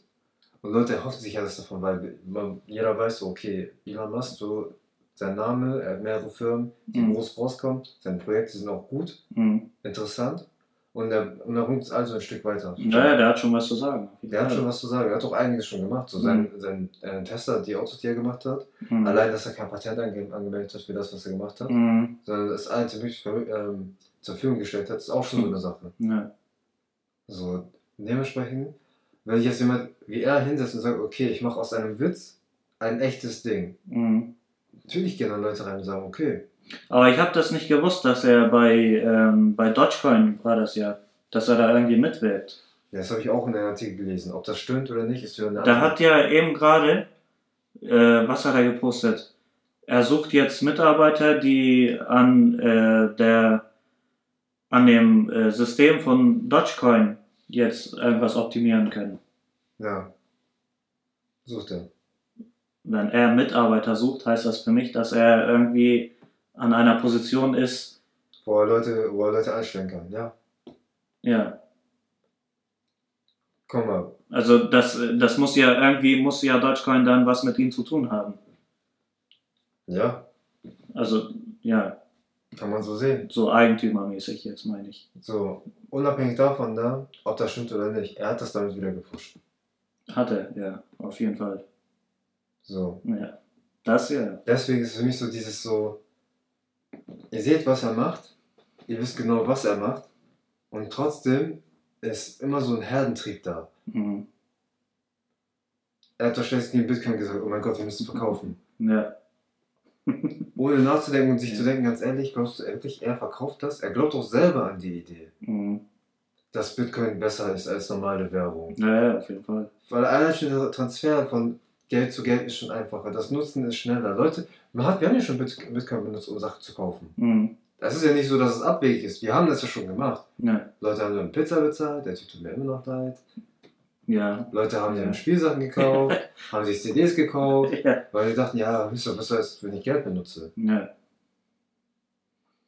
und Leute erhoffen sich alles davon, weil man, jeder weiß so, okay, Elon Musk, so sein Name, er hat mehrere Firmen, die Mhm. groß rauskommen, seine Projekte sind auch gut, Mhm. interessant und er, und er bringt es also ein Stück weiter. Naja, der hat schon was zu sagen. Der hat schon was zu sagen, er hat auch einiges schon gemacht. So sein, sein äh, Tesla, die Autos, die er gemacht hat, Mhm. allein, dass er kein Patent ange angemeldet hat für das, was er gemacht hat, Mhm. sondern das alles wirklich ver- ähm, zur Verfügung gestellt hat, ist auch schon so eine Sache. Ja. So, dementsprechend, wenn ich jetzt jemand wie er hinsetzt und sagt, okay, ich mache aus einem Witz ein echtes Ding. Mhm. Natürlich gehen dann Leute rein und sagen, okay, Aber ich habe das nicht gewusst, dass er bei, ähm, bei Dogecoin war das ja, dass er da irgendwie mitwirkt. ja, das habe ich auch in einem Artikel gelesen. Ob das stimmt oder nicht, ist wieder eine Da hat ja eben gerade, äh, was hat er gepostet? Er sucht jetzt Mitarbeiter, die an äh, der an dem äh, System von Dogecoin jetzt irgendwas optimieren können. Ja. Sucht er. Wenn er Mitarbeiter sucht, heißt das für mich, dass er irgendwie an einer Position ist, Wo er Leute, wo er Leute einstellen kann, ja. ja. Komm mal. Also das, das muss ja irgendwie, muss ja Dogecoin dann was mit ihm zu tun haben. Ja, Also, ja, kann man so sehen. so eigentümermäßig jetzt meine ich. So, unabhängig davon, ne, ob das stimmt oder nicht, er hat das damit wieder gepusht. Hatte, ja, auf jeden Fall. So. Ja. Das ja. Deswegen ist für mich so dieses so, ihr seht, was er macht, ihr wisst genau, was er macht, und trotzdem ist immer so ein Herdentrieb da. Mhm. Er hat wahrscheinlich neben Bitcoin gesagt, oh mein Gott, wir müssen verkaufen. Ja. Ohne nachzudenken und sich Ja. zu denken, ganz ehrlich, glaubst du wirklich, er verkauft das? Er glaubt doch selber an die Idee, Mhm. dass Bitcoin besser ist als normale Währung. Ja, ja, auf jeden Fall. Weil allein schon der Transfer von Geld zu Geld ist schon einfacher. Das Nutzen ist schneller. Leute, man hat, wir haben ja schon Bit- Bitcoin benutzt, um Sachen zu kaufen. Mhm. Das ist ja nicht so, dass es abwegig ist. Wir haben das ja schon gemacht. Ja. Leute haben dann Pizza bezahlt, der Typ tut mir immer noch leid. Ja. Leute haben Ja. dann Spielsachen gekauft, haben sich CDs gekauft, Ja. weil sie dachten, ja, ist doch besser, als wenn ich Geld benutze. Ja.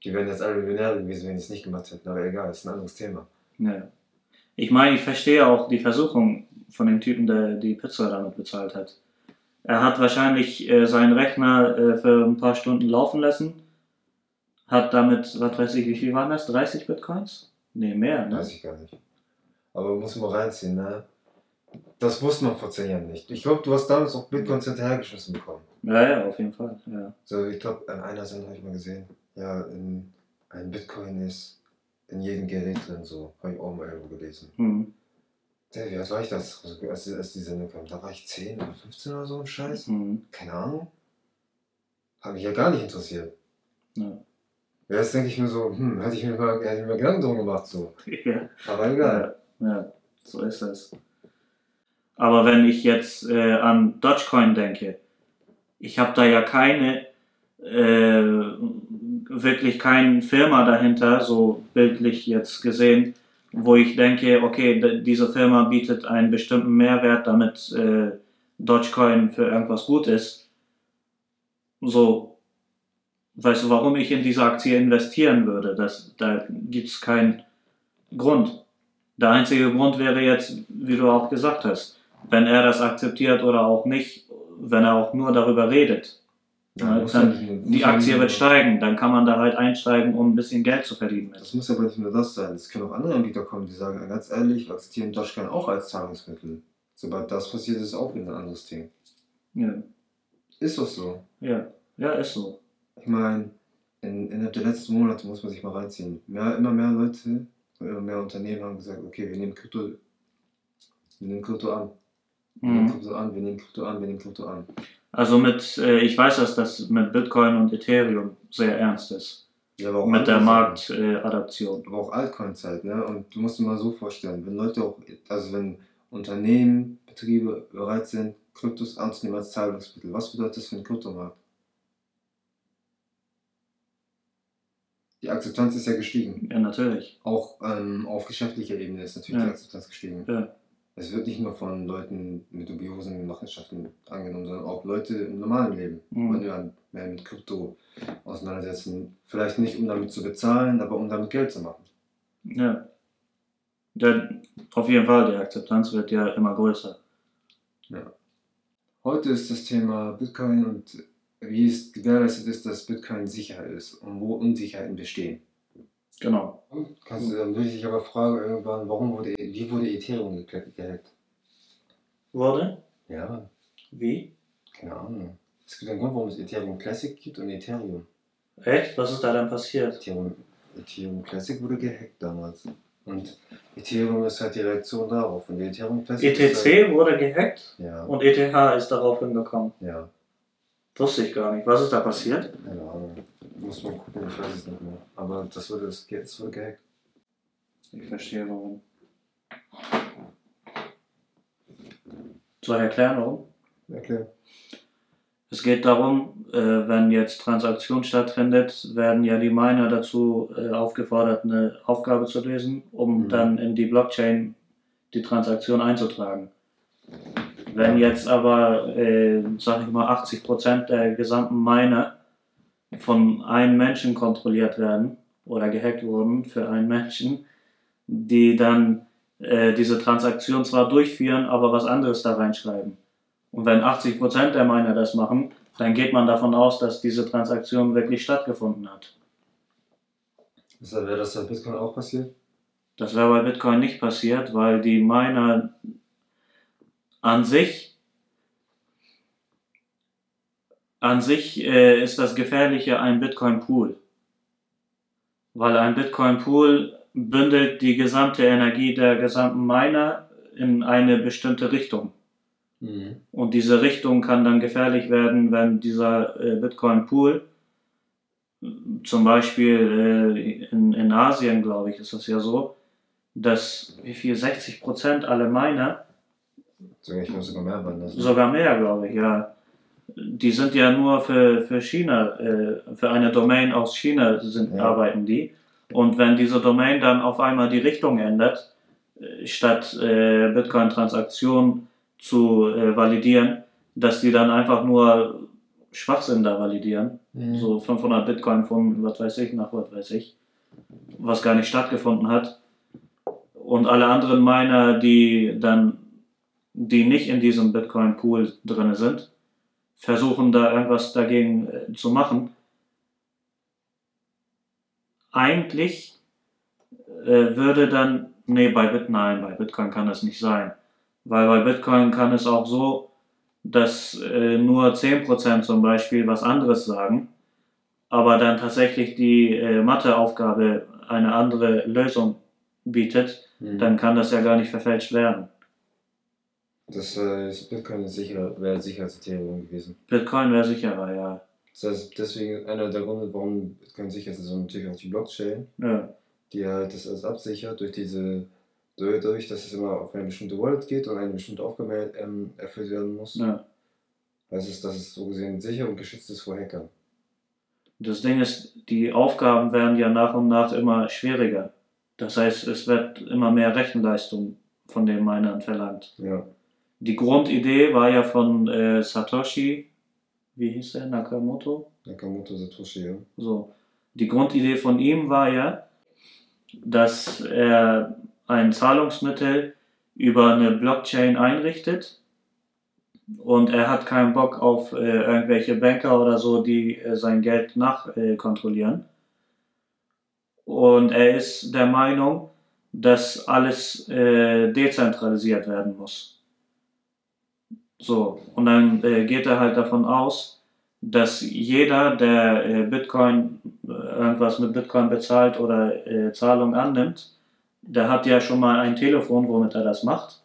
Die wären jetzt alle Millionäre gewesen, wenn die es nicht gemacht hätten, aber egal, ist ein anderes Thema. ja. Ich meine, ich verstehe auch die Versuchung von dem Typen, der die Pizza damit bezahlt hat. Er hat wahrscheinlich äh, seinen Rechner äh, für ein paar Stunden laufen lassen, hat damit, was weiß ich, wie viel waren das? 30 Bitcoins? Nee, mehr, ne? Weiß ich gar nicht. Aber muss man reinziehen, ne? Das wusste man vor zehn Jahren nicht. Ich glaube, du hast damals auch Bitcoins hinterhergeschossen bekommen. Ja, ja, auf jeden Fall. Ja. So, ich glaube, an einer Sendung habe ich mal gesehen, ja, in, ein Bitcoin ist in jedem Gerät drin, so. Habe ich auch mal irgendwo gelesen. Hm. Der, wie alt war ich das, also, als, als die Sendung kam? Da war ich 10 oder 15 oder so ein Scheiß. Hm. Keine Ahnung. Hat mich ja gar nicht interessiert. Ja. Jetzt denke ich mir so, hm, hätte ich mir mal, hätte ich mir Gedanken drum gemacht, so. ja. Aber egal. Ja, ja, so ist es. Aber wenn ich jetzt äh, an Dogecoin denke, ich habe da ja keine, äh, wirklich keine Firma dahinter, so bildlich jetzt gesehen, wo ich denke, okay, diese Firma bietet einen bestimmten Mehrwert, damit äh, Dogecoin für irgendwas gut ist. So, weißt du, warum ich in diese Aktie investieren würde? Das, da gibt es keinen Grund. Der einzige Grund wäre jetzt, wie du auch gesagt hast, wenn er das akzeptiert oder auch nicht, wenn er auch nur darüber redet. Ja, dann Die Aktie wird steigen, dann kann man da halt einsteigen, um ein bisschen Geld zu verdienen. Das muss aber nicht nur das sein. Es können auch andere Anbieter kommen, die sagen, ganz ehrlich, wir akzeptieren Dogecoin auch als Zahlungsmittel. Sobald das passiert, ist es auch wieder ein anderes Ding. Ja, Ist doch so. ja, ja, ist so. Ich meine, in, innerhalb der letzten Monate muss man sich mal reinziehen. Mehr, immer mehr Leute, immer mehr Unternehmen haben gesagt, okay, wir nehmen Krypto, wir nehmen Krypto an. Wir nehmen Mhm. Krypto an, wir nehmen Krypto an, wir nehmen Krypto an. Also mit, äh, ich weiß, dass das mit Bitcoin und Ethereum sehr ernst ist. Ja, aber auch Mit der. Marktadaption. aber auch Altcoin-Zeit, ne? Und du musst dir mal so vorstellen, wenn Leute auch, also wenn Unternehmen, Betriebe bereit sind, Kryptos anzunehmen als Zahlungsmittel, was bedeutet das für den Kryptomarkt? Die Akzeptanz ist ja gestiegen. Ja, natürlich. Auch ähm, auf geschäftlicher Ebene ist natürlich Ja. die Akzeptanz gestiegen. Ja. Es wird nicht nur von Leuten mit dubiosen Machenschaften angenommen, sondern auch Leute im normalen Leben Mhm. wollen ja mehr mit Krypto auseinandersetzen. Vielleicht nicht, um damit zu bezahlen, aber um damit Geld zu machen. Ja. Der, auf jeden Fall, die Akzeptanz wird ja immer größer. Heute ist das Thema Bitcoin und wie es gewährleistet ist, dass Bitcoin sicher ist und wo Unsicherheiten bestehen. Genau. Kannst du, dann würde ich dich aber fragen irgendwann, warum wurde, wie wurde Ethereum ge- gehackt? Wurde? Ja, Wie? keine Ahnung. Es gibt einen Grund, warum es Ethereum Classic gibt und Ethereum. Echt? Was ist da denn passiert? Ethereum, Ethereum Classic wurde gehackt damals. Und Ethereum ist halt die Reaktion darauf. Und Ethereum Classic ETC wurde gehackt halt, ja, und ETH ist darauf hingekommen. ja, Wusste ich gar nicht. Was ist da passiert? keine Ahnung. Muss man gucken, ich weiß es nicht mehr. Aber das wurde, das, das wurde gehackt. Ich verstehe warum. Soll ich erklären warum? Okay. Es geht darum, äh, wenn jetzt Transaktion stattfindet, werden ja die Miner dazu äh, aufgefordert, eine Aufgabe zu lösen, um Mhm. dann in die Blockchain die Transaktion einzutragen. Wenn jetzt aber, äh, sag ich mal, 80% der gesamten Miner von einem Menschen kontrolliert werden oder gehackt wurden für einen Menschen, die dann äh, diese Transaktion zwar durchführen, aber was anderes da reinschreiben. Und wenn 80% der Miner das machen, dann geht man davon aus, dass diese Transaktion wirklich stattgefunden hat. Deshalb wäre das bei Bitcoin auch passiert? Das wäre bei Bitcoin nicht passiert, weil die Miner an sich an sich äh, ist das Gefährliche ein Bitcoin-Pool. Weil ein Bitcoin-Pool bündelt die gesamte Energie der gesamten Miner in eine bestimmte Richtung. Mhm. Und diese Richtung kann dann gefährlich werden, wenn dieser äh, Bitcoin-Pool, zum Beispiel äh, in, in Asien, glaube ich, ist das ja so, dass wie viel 60 Prozent alle Miner, Sogar mehr sogar mehr, glaube ich, ja, die sind ja nur für, für China, äh, für eine Domain aus China sind, Ja. arbeiten die. Und wenn diese Domain dann auf einmal die Richtung ändert, äh, statt äh, Bitcoin-Transaktionen zu äh, validieren, dass die dann einfach nur Schwachsinn da validieren. Mhm. So 500 Bitcoin von was weiß ich nach was weiß ich, was gar nicht stattgefunden hat. Und alle anderen Miner, die dann, die nicht in diesem Bitcoin-Pool drin sind, versuchen da irgendwas dagegen äh, zu machen. Eigentlich äh, würde dann, nee, bei Bit, nein, bei Bitcoin kann das nicht sein. Weil bei Bitcoin kann es auch so, dass äh, nur 10% zum Beispiel was anderes sagen, aber dann tatsächlich die äh, Matheaufgabe eine andere Lösung bietet, Mhm. dann kann das ja gar nicht verfälscht werden. Das Bitcoin ist sicher, wäre sicher als Ethereum gewesen. Bitcoin wäre sicherer, ja. Das heißt, deswegen einer der Gründe, warum Bitcoin sicher ist, ist natürlich auch die Blockchain, ja. die halt das alles absichert durch diese, dadurch, dass es immer auf eine bestimmte Wallet geht und eine bestimmte Aufgabe ähm, erfüllt werden muss. ja. heißt es, dass es so gesehen sicher und geschützt ist vor Hackern. Das Ding ist, die Aufgaben werden ja nach und nach immer schwieriger. Das heißt, es wird immer mehr Rechenleistung von den Minern verlangt. Ja. Die Grundidee war ja von äh, Satoshi, wie hieß der, Nakamoto? Nakamoto Satoshi, ja. So. Die Grundidee von ihm war ja, dass er ein Zahlungsmittel über eine Blockchain einrichtet und er hat keinen Bock auf äh, irgendwelche Banker oder so, die äh, sein Geld nachkontrollieren. Äh, und er ist der Meinung, dass alles äh, dezentralisiert werden muss. So, und dann äh, geht er halt davon aus, dass jeder, der äh, Bitcoin, äh, irgendwas mit Bitcoin bezahlt oder äh, Zahlung annimmt, der hat ja schon mal ein Telefon, womit er das macht.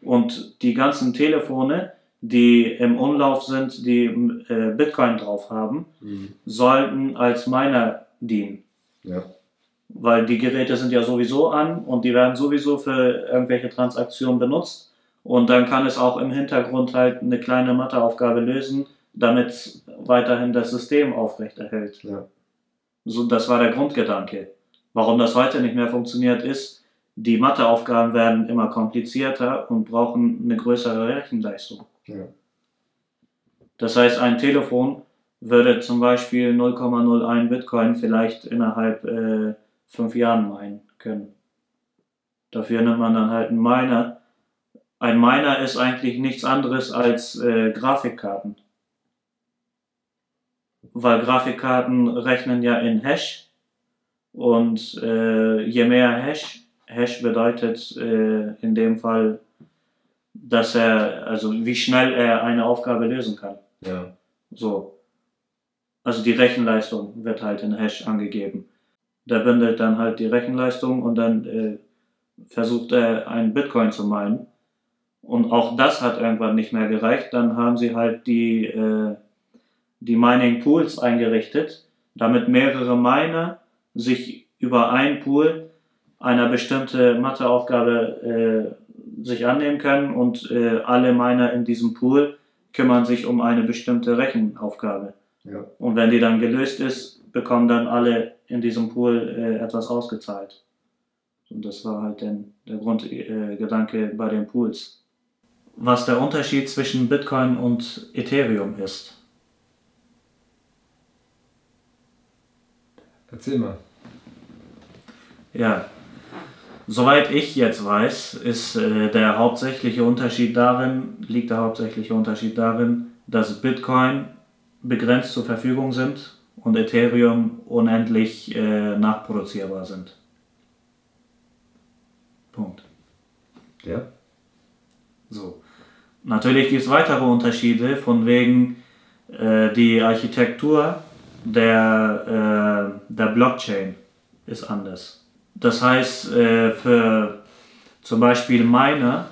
Und die ganzen Telefone, die im Umlauf sind, die äh, Bitcoin drauf haben, Mhm. sollten als Miner dienen. Ja. Weil die Geräte sind ja sowieso an und die werden sowieso für irgendwelche Transaktionen benutzt. Und dann kann es auch im Hintergrund halt eine kleine Matheaufgabe lösen, damit weiterhin das System aufrechterhält. Ja. So, das war der Grundgedanke. Warum das heute nicht mehr funktioniert, ist, die Matheaufgaben werden immer komplizierter und brauchen eine größere Rechenleistung. Ja. Das heißt, ein Telefon würde zum Beispiel 0,01 Bitcoin vielleicht innerhalb äh, fünf Jahren meinen können. Dafür nimmt man dann halt einen Miner. Ein Miner ist eigentlich nichts anderes als äh, Grafikkarten. Weil Grafikkarten rechnen ja in Hash und äh, je mehr Hash, Hash bedeutet äh, in dem Fall, dass er, also wie schnell er eine Aufgabe lösen kann. Ja. So. Also die Rechenleistung wird halt in Hash angegeben. Der bündelt dann halt die Rechenleistung und dann äh, versucht er einen Bitcoin zu meinen. Und auch das hat irgendwann nicht mehr gereicht. Dann haben sie halt die, äh, die Mining Pools eingerichtet, damit mehrere Miner sich über einen Pool einer bestimmte Matheaufgabe äh, sich annehmen können und äh, alle Miner in diesem Pool kümmern sich um eine bestimmte Rechenaufgabe. Ja. Und wenn die dann gelöst ist, bekommen dann alle in diesem Pool äh, etwas ausgezahlt. Und das war halt den, der Grundgedanke äh, bei den Pools. Was der Unterschied zwischen Bitcoin und Ethereum ist. Erzähl mal. Ja, soweit ich jetzt weiß, ist äh, der hauptsächliche Unterschied darin, liegt der hauptsächliche Unterschied darin, dass Bitcoin begrenzt zur Verfügung sind und Ethereum unendlich äh, nachproduzierbar sind. Punkt. Ja. So. Natürlich gibt es weitere Unterschiede, von wegen äh, die Architektur der, äh, der Blockchain ist anders. Das heißt, äh, für zum Beispiel Miner,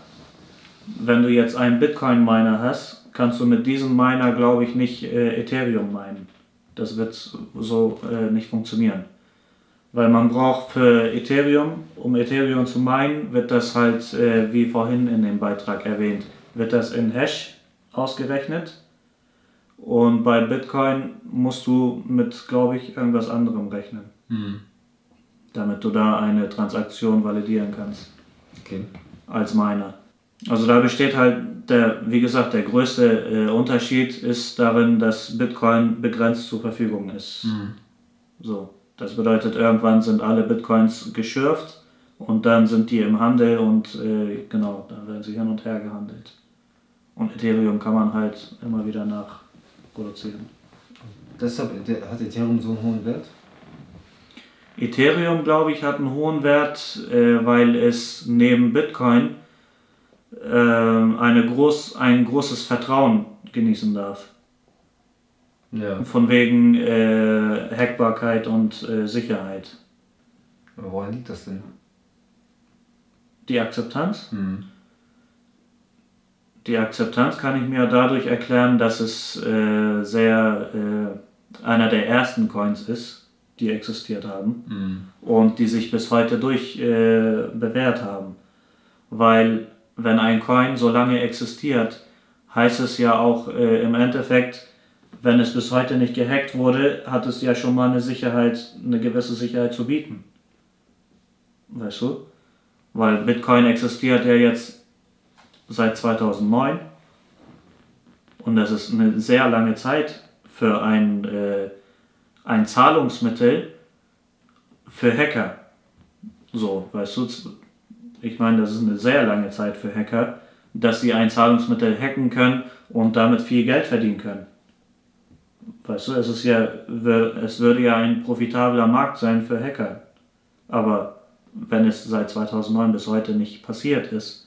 wenn du jetzt einen Bitcoin-Miner hast, kannst du mit diesem Miner, glaube ich, nicht äh, Ethereum minen. Das wird so äh, nicht funktionieren. Weil man braucht für Ethereum, um Ethereum zu meinen, wird das halt, äh, wie vorhin in dem Beitrag erwähnt, wird das in Hash ausgerechnet. Und bei Bitcoin musst du mit, glaube ich, irgendwas anderem rechnen, Hm. damit du da eine Transaktion validieren kannst Okay. als Miner. Also da besteht halt der, wie gesagt, der größte äh, Unterschied ist darin, dass Bitcoin begrenzt zur Verfügung ist. Hm. So, das bedeutet, irgendwann sind alle Bitcoins geschürft und dann sind die im Handel und äh, genau, dann werden sie hin und her gehandelt. Und Ethereum kann man halt immer wieder nachproduzieren. Deshalb hat Ethereum so einen hohen Wert? Ethereum, glaube ich, hat einen hohen Wert, äh, weil es neben Bitcoin ähm, eine groß, ein großes Vertrauen genießen darf. Ja. Von wegen äh, Hackbarkeit und äh, Sicherheit. Woran liegt das denn? Die Akzeptanz? Hm. Die Akzeptanz kann ich mir dadurch erklären, dass es äh, sehr äh, einer der ersten Coins ist, die existiert haben Hm. und die sich bis heute durch äh, bewährt haben. Weil wenn ein Coin so lange existiert, heißt es ja auch äh, im Endeffekt, wenn es bis heute nicht gehackt wurde, hat es ja schon mal eine Sicherheit, eine gewisse Sicherheit zu bieten. Weißt du? Weil Bitcoin existiert ja jetzt seit 2009 und das ist eine sehr lange Zeit für ein, äh, ein Zahlungsmittel für Hacker. So, weißt du, ich meine, das ist eine sehr lange Zeit für Hacker, dass sie ein Zahlungsmittel hacken können und damit viel Geld verdienen können. Weißt du, es ist ja, es würde ja ein profitabler Markt sein für Hacker. Aber wenn es seit 2009 bis heute nicht passiert ist,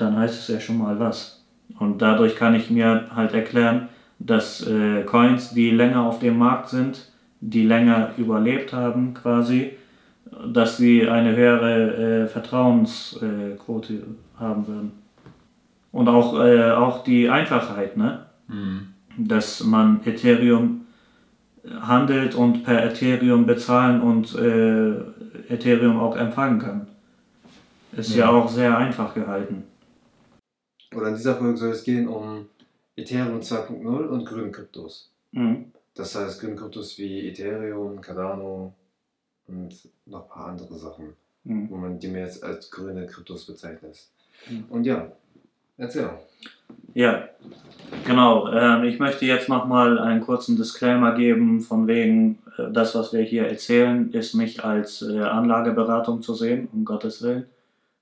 dann heißt es ja schon mal was. Und dadurch kann ich mir halt erklären, dass äh, Coins, die länger auf dem Markt sind, die länger überlebt haben quasi, dass sie eine höhere äh, Vertrauensquote äh, haben würden. Und auch, äh, auch die Einfachheit, ne? Hm. dass man Ethereum handelt und per Ethereum bezahlen und äh, Ethereum auch empfangen kann. Ist ja. Ja. auch sehr einfach gehalten. Oder in dieser Folge soll es gehen um Ethereum 2.0 und grüne Kryptos. Mhm. Das heißt grüne Kryptos wie Ethereum, Cardano und noch ein paar andere Sachen, Mhm. wo man die mir jetzt als grüne Kryptos bezeichnet. Mhm. Und ja, erzähl. Ja, Genau, ähm, ich möchte jetzt nochmal einen kurzen Disclaimer geben, von wegen, äh, das, was wir hier erzählen, ist nicht als äh, Anlageberatung zu sehen, um Gottes Willen.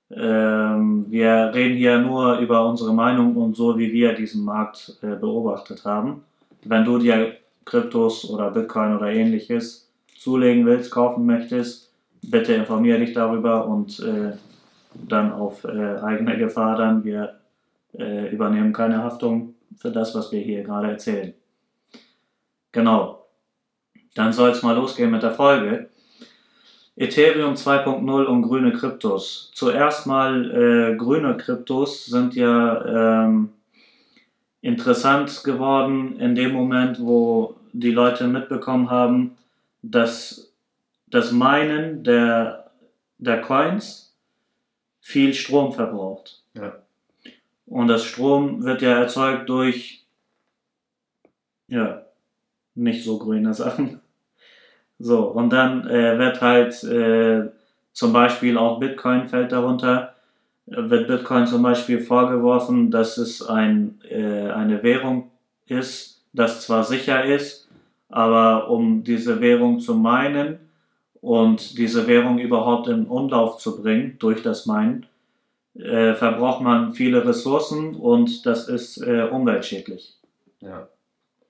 Ähm, wir reden hier nur über unsere Meinung und so, wie wir diesen Markt äh, beobachtet haben. Wenn du dir Kryptos oder Bitcoin oder ähnliches zulegen willst, kaufen möchtest, bitte informiere dich darüber und äh, dann auf äh, eigene Gefahr dann. Wir äh, übernehmen keine Haftung für das, was wir hier gerade erzählen. Genau. Dann soll es mal losgehen mit der Folge. Ethereum 2.0 und grüne Kryptos. Zuerst mal äh, grüne Kryptos sind ja ähm, interessant geworden in dem Moment, wo die Leute mitbekommen haben, dass das Minen der, der Coins viel Strom verbraucht. Ja. Und das Strom wird ja erzeugt durch, ja, nicht so grüne Sachen. So, und dann äh, wird halt äh, zum Beispiel auch Bitcoin fällt darunter, wird Bitcoin zum Beispiel vorgeworfen, dass es ein, äh, eine Währung ist, das zwar sicher ist, aber um diese Währung zu meinen und diese Währung überhaupt in Umlauf zu bringen durch das Meinen, äh, verbraucht man viele Ressourcen und das ist äh, umweltschädlich. Ja.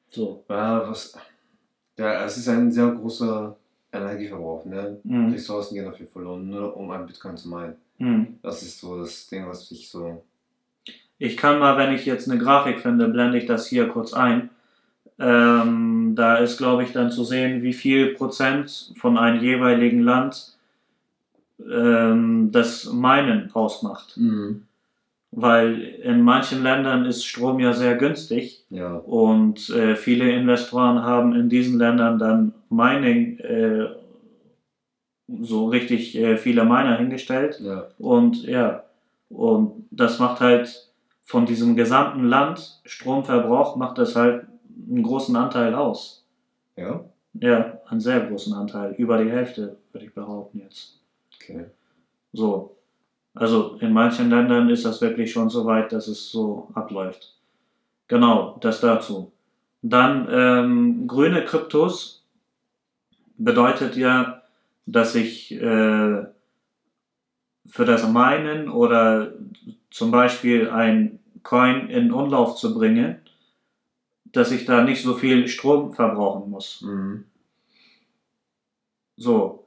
So. Ja, was, ja, es ist ein sehr großer Energieverbrauch. Ne? Mhm. Ressourcen gehen dafür verloren, nur um ein Bitcoin zu meinen. Hm. Das ist so das Ding, was ich so. Ich kann mal, wenn ich jetzt eine Grafik finde, blende ich das hier kurz ein. Ähm, da ist, glaube ich, dann zu sehen, wie viel Prozent von einem jeweiligen Land ähm, das Meinen ausmacht. Mhm. Weil in manchen Ländern ist Strom ja sehr günstig Ja. und äh, viele Investoren haben in diesen Ländern dann Mining, äh, so richtig äh, viele Miner hingestellt. Ja. Und ja, und das macht halt von diesem gesamten Land Stromverbrauch, macht das halt einen großen Anteil aus. Ja? Ja, einen sehr großen Anteil. Über die Hälfte, würde ich behaupten jetzt. Okay. So. Also in manchen Ländern ist das wirklich schon so weit, dass es so abläuft. Genau, das dazu. Dann ähm, grüne Kryptos bedeutet ja, dass ich äh, für das Meinen oder zum Beispiel ein Coin in Umlauf zu bringen, dass ich da nicht so viel Strom verbrauchen muss. Mhm. So.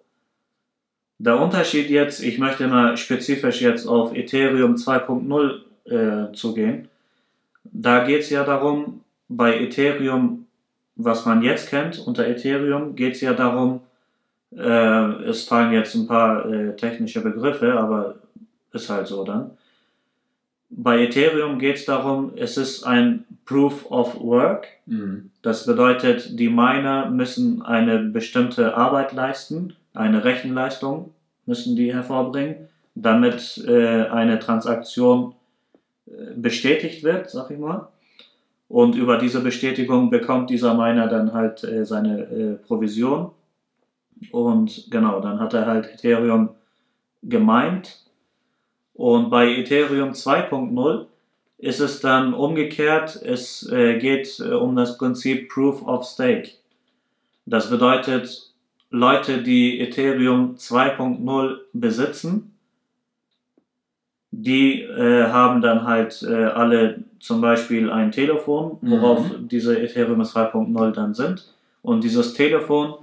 Der Unterschied jetzt, ich möchte mal spezifisch jetzt auf Ethereum 2.0 äh, zugehen. Da geht es ja darum, bei Ethereum, was man jetzt kennt, unter Ethereum geht es ja darum, äh, es fallen jetzt ein paar äh, technische Begriffe, aber ist halt so dann. Bei Ethereum geht es darum, es ist ein Proof of Work. Mhm. Das bedeutet, die Miner müssen eine bestimmte Arbeit leisten, eine Rechenleistung müssen die hervorbringen, damit äh, eine Transaktion äh, bestätigt wird, sag ich mal. Und über diese Bestätigung bekommt dieser Miner dann halt äh, seine äh, Provision. Und genau, dann hat er halt Ethereum gemeint. Und bei Ethereum 2.0 ist es dann umgekehrt. Es äh, geht äh, um das Prinzip Proof of Stake. Das bedeutet, Leute, die Ethereum 2.0 besitzen, die äh, haben dann halt äh, alle zum Beispiel ein Telefon, worauf diese Ethereum 2.0 dann sind. Und dieses Telefon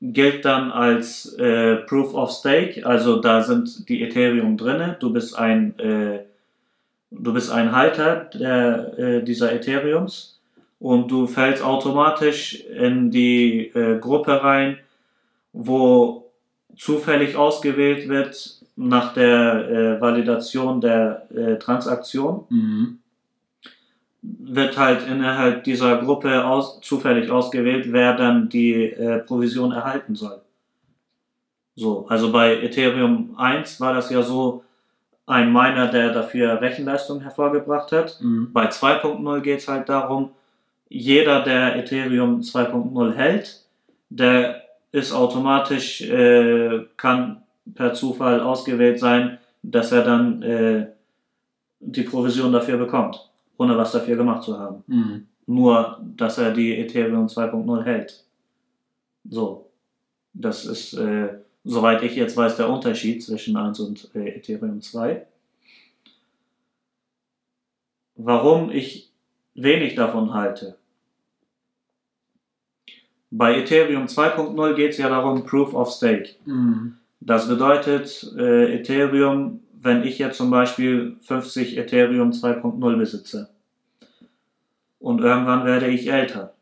gilt dann als äh, Proof of Stake, also da sind die Ethereum drinne. Du bist ein äh, du bist ein Halter der, äh, dieser Ethereums und du fällst automatisch in die äh, Gruppe rein, wo zufällig ausgewählt wird nach der äh, Validation der äh, Transaktion Mhm. Wird halt innerhalb dieser Gruppe aus, zufällig ausgewählt, wer dann die äh, Provision erhalten soll. So, also bei Ethereum 1 war das ja so ein Miner, der dafür Rechenleistung hervorgebracht hat. Mhm. Bei 2.0 geht es halt darum, jeder, der Ethereum 2.0 hält, der ist automatisch, äh, kann per Zufall ausgewählt sein, dass er dann äh, die Provision dafür bekommt. Ohne was dafür gemacht zu haben. Mhm. Nur, dass er die Ethereum 2.0 hält. So. Das ist, äh, soweit ich jetzt weiß, der Unterschied zwischen 1 und äh, Ethereum 2. Warum ich wenig davon halte. Bei Ethereum 2.0 geht es ja darum, Proof of Stake. Mhm. Das bedeutet, äh, Ethereum, wenn ich jetzt zum Beispiel 50 Ethereum 2.0 besitze und irgendwann werde ich älter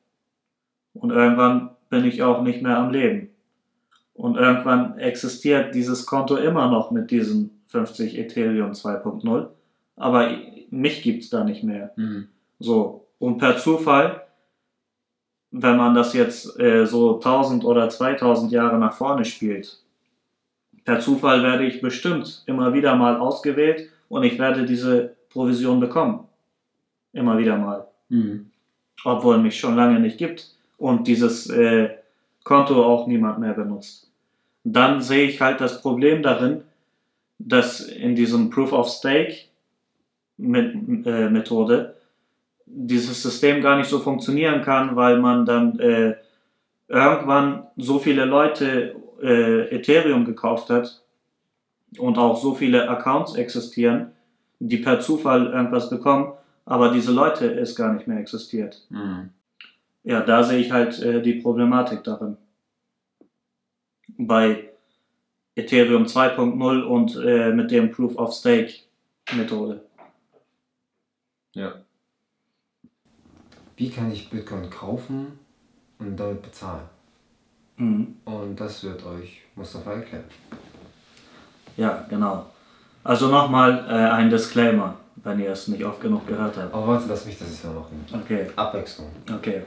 und irgendwann bin ich auch nicht mehr am Leben und irgendwann existiert dieses Konto immer noch mit diesen 50 Ethereum 2.0, aber mich gibt es da nicht mehr. Mhm. So, und per Zufall, wenn man das jetzt äh, so 1000 oder 2000 Jahre nach vorne spielt, per Zufall werde ich bestimmt immer wieder mal ausgewählt und ich werde diese Provision bekommen. Immer wieder mal. Mhm. Obwohl mich schon lange nicht gibt und dieses äh, Konto auch niemand mehr benutzt. Dann sehe ich halt das Problem darin, dass in diesem Proof of Stake mit, äh, Methode dieses System gar nicht so funktionieren kann, weil man dann äh, irgendwann so viele Leute äh, Ethereum gekauft hat und auch so viele Accounts existieren, die per Zufall irgendwas bekommen, aber diese Leute es gar nicht mehr existiert. Mhm. Ja, da sehe ich halt äh, die Problematik darin. Bei Ethereum 2.0 und äh, mit dem Proof of Stake Methode. Ja. Wie kann ich Bitcoin kaufen und damit bezahlen? Mhm. Und das wird euch Mustafa erklären. Ja, genau. Also nochmal äh, ein Disclaimer, wenn ihr es nicht oft genug gehört habt. Aber warte, lass mich das jetzt mal machen. Okay, Abwechslung. okay.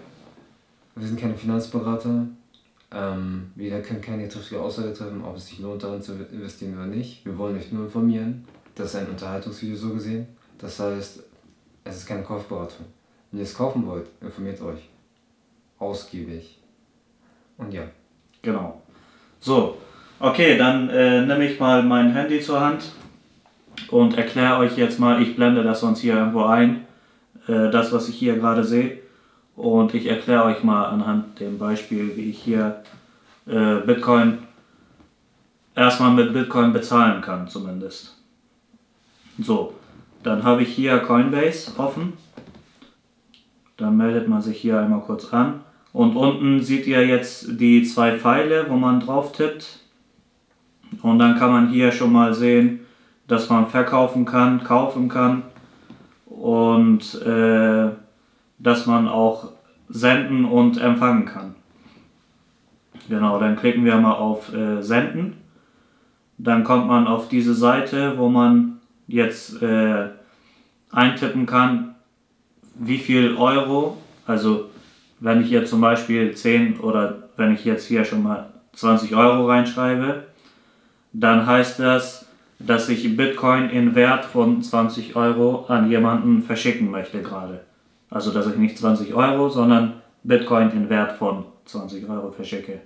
Wir sind keine Finanzberater. Ähm, wir können keine triftige Aussage treffen, ob es sich lohnt, darin zu investieren oder nicht. Wir wollen euch nur informieren. Das ist ein Unterhaltungsvideo so gesehen. Das heißt, es ist keine Kaufberatung. Wenn ihr es kaufen wollt, informiert euch. Ausgiebig. Und ja. Genau. So, okay, dann äh, nehme ich mal mein Handy zur Hand und erkläre euch jetzt mal, ich blende das sonst hier irgendwo ein, äh, das, was ich hier gerade sehe. Und ich erkläre euch mal anhand dem Beispiel, wie ich hier äh, Bitcoin erstmal mit Bitcoin bezahlen kann, zumindest. So, dann habe ich hier Coinbase offen. Dann meldet man sich hier einmal kurz an. Und unten seht ihr jetzt die zwei Pfeile, wo man drauf tippt. Und dann kann man hier schon mal sehen, dass man verkaufen kann, kaufen kann und äh, dass man auch senden und empfangen kann. Genau, dann klicken wir mal auf äh, Senden. Dann kommt man auf diese Seite, wo man jetzt äh, eintippen kann, wie viel Euro, also wenn ich jetzt zum Beispiel 10 oder wenn ich jetzt hier schon mal 20 Euro reinschreibe, dann heißt das, dass ich Bitcoin in Wert von 20 Euro an jemanden verschicken möchte gerade. Also dass ich nicht 20 Euro, sondern Bitcoin in Wert von 20 Euro verschicke.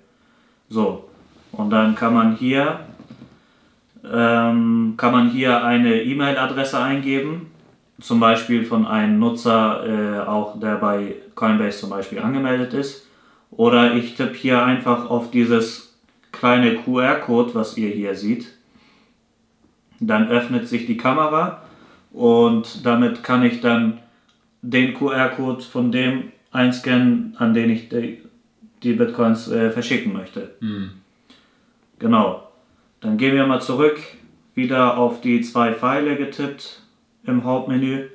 So, und dann kann man hier ähm, kann man hier eine E-Mail-Adresse eingeben, zum Beispiel von einem Nutzer, äh, auch der bei Coinbase zum Beispiel angemeldet ist. Oder ich tippe hier einfach auf dieses kleine QR-Code, was ihr hier seht. Dann öffnet sich die Kamera und damit kann ich dann den QR-Code von dem einscannen, an den ich die, die Bitcoins äh, verschicken möchte. Mhm. Genau. Dann gehen wir mal zurück, wieder auf die zwei Pfeile getippt im Hauptmenü.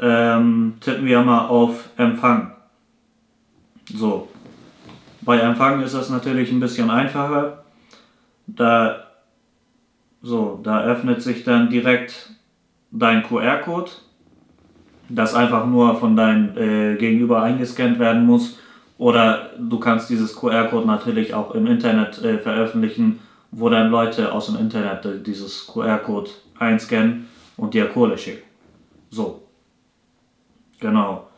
Ähm, tippen wir mal auf Empfang. So. Bei Empfang ist das natürlich ein bisschen einfacher. Da, so, da öffnet sich dann direkt dein QR-Code, das einfach nur von deinem äh, Gegenüber eingescannt werden muss. Oder du kannst dieses QR-Code natürlich auch im Internet äh, veröffentlichen, wo dann Leute aus dem Internet äh, dieses QR-Code einscannen und dir Kohle schicken. So. Genau.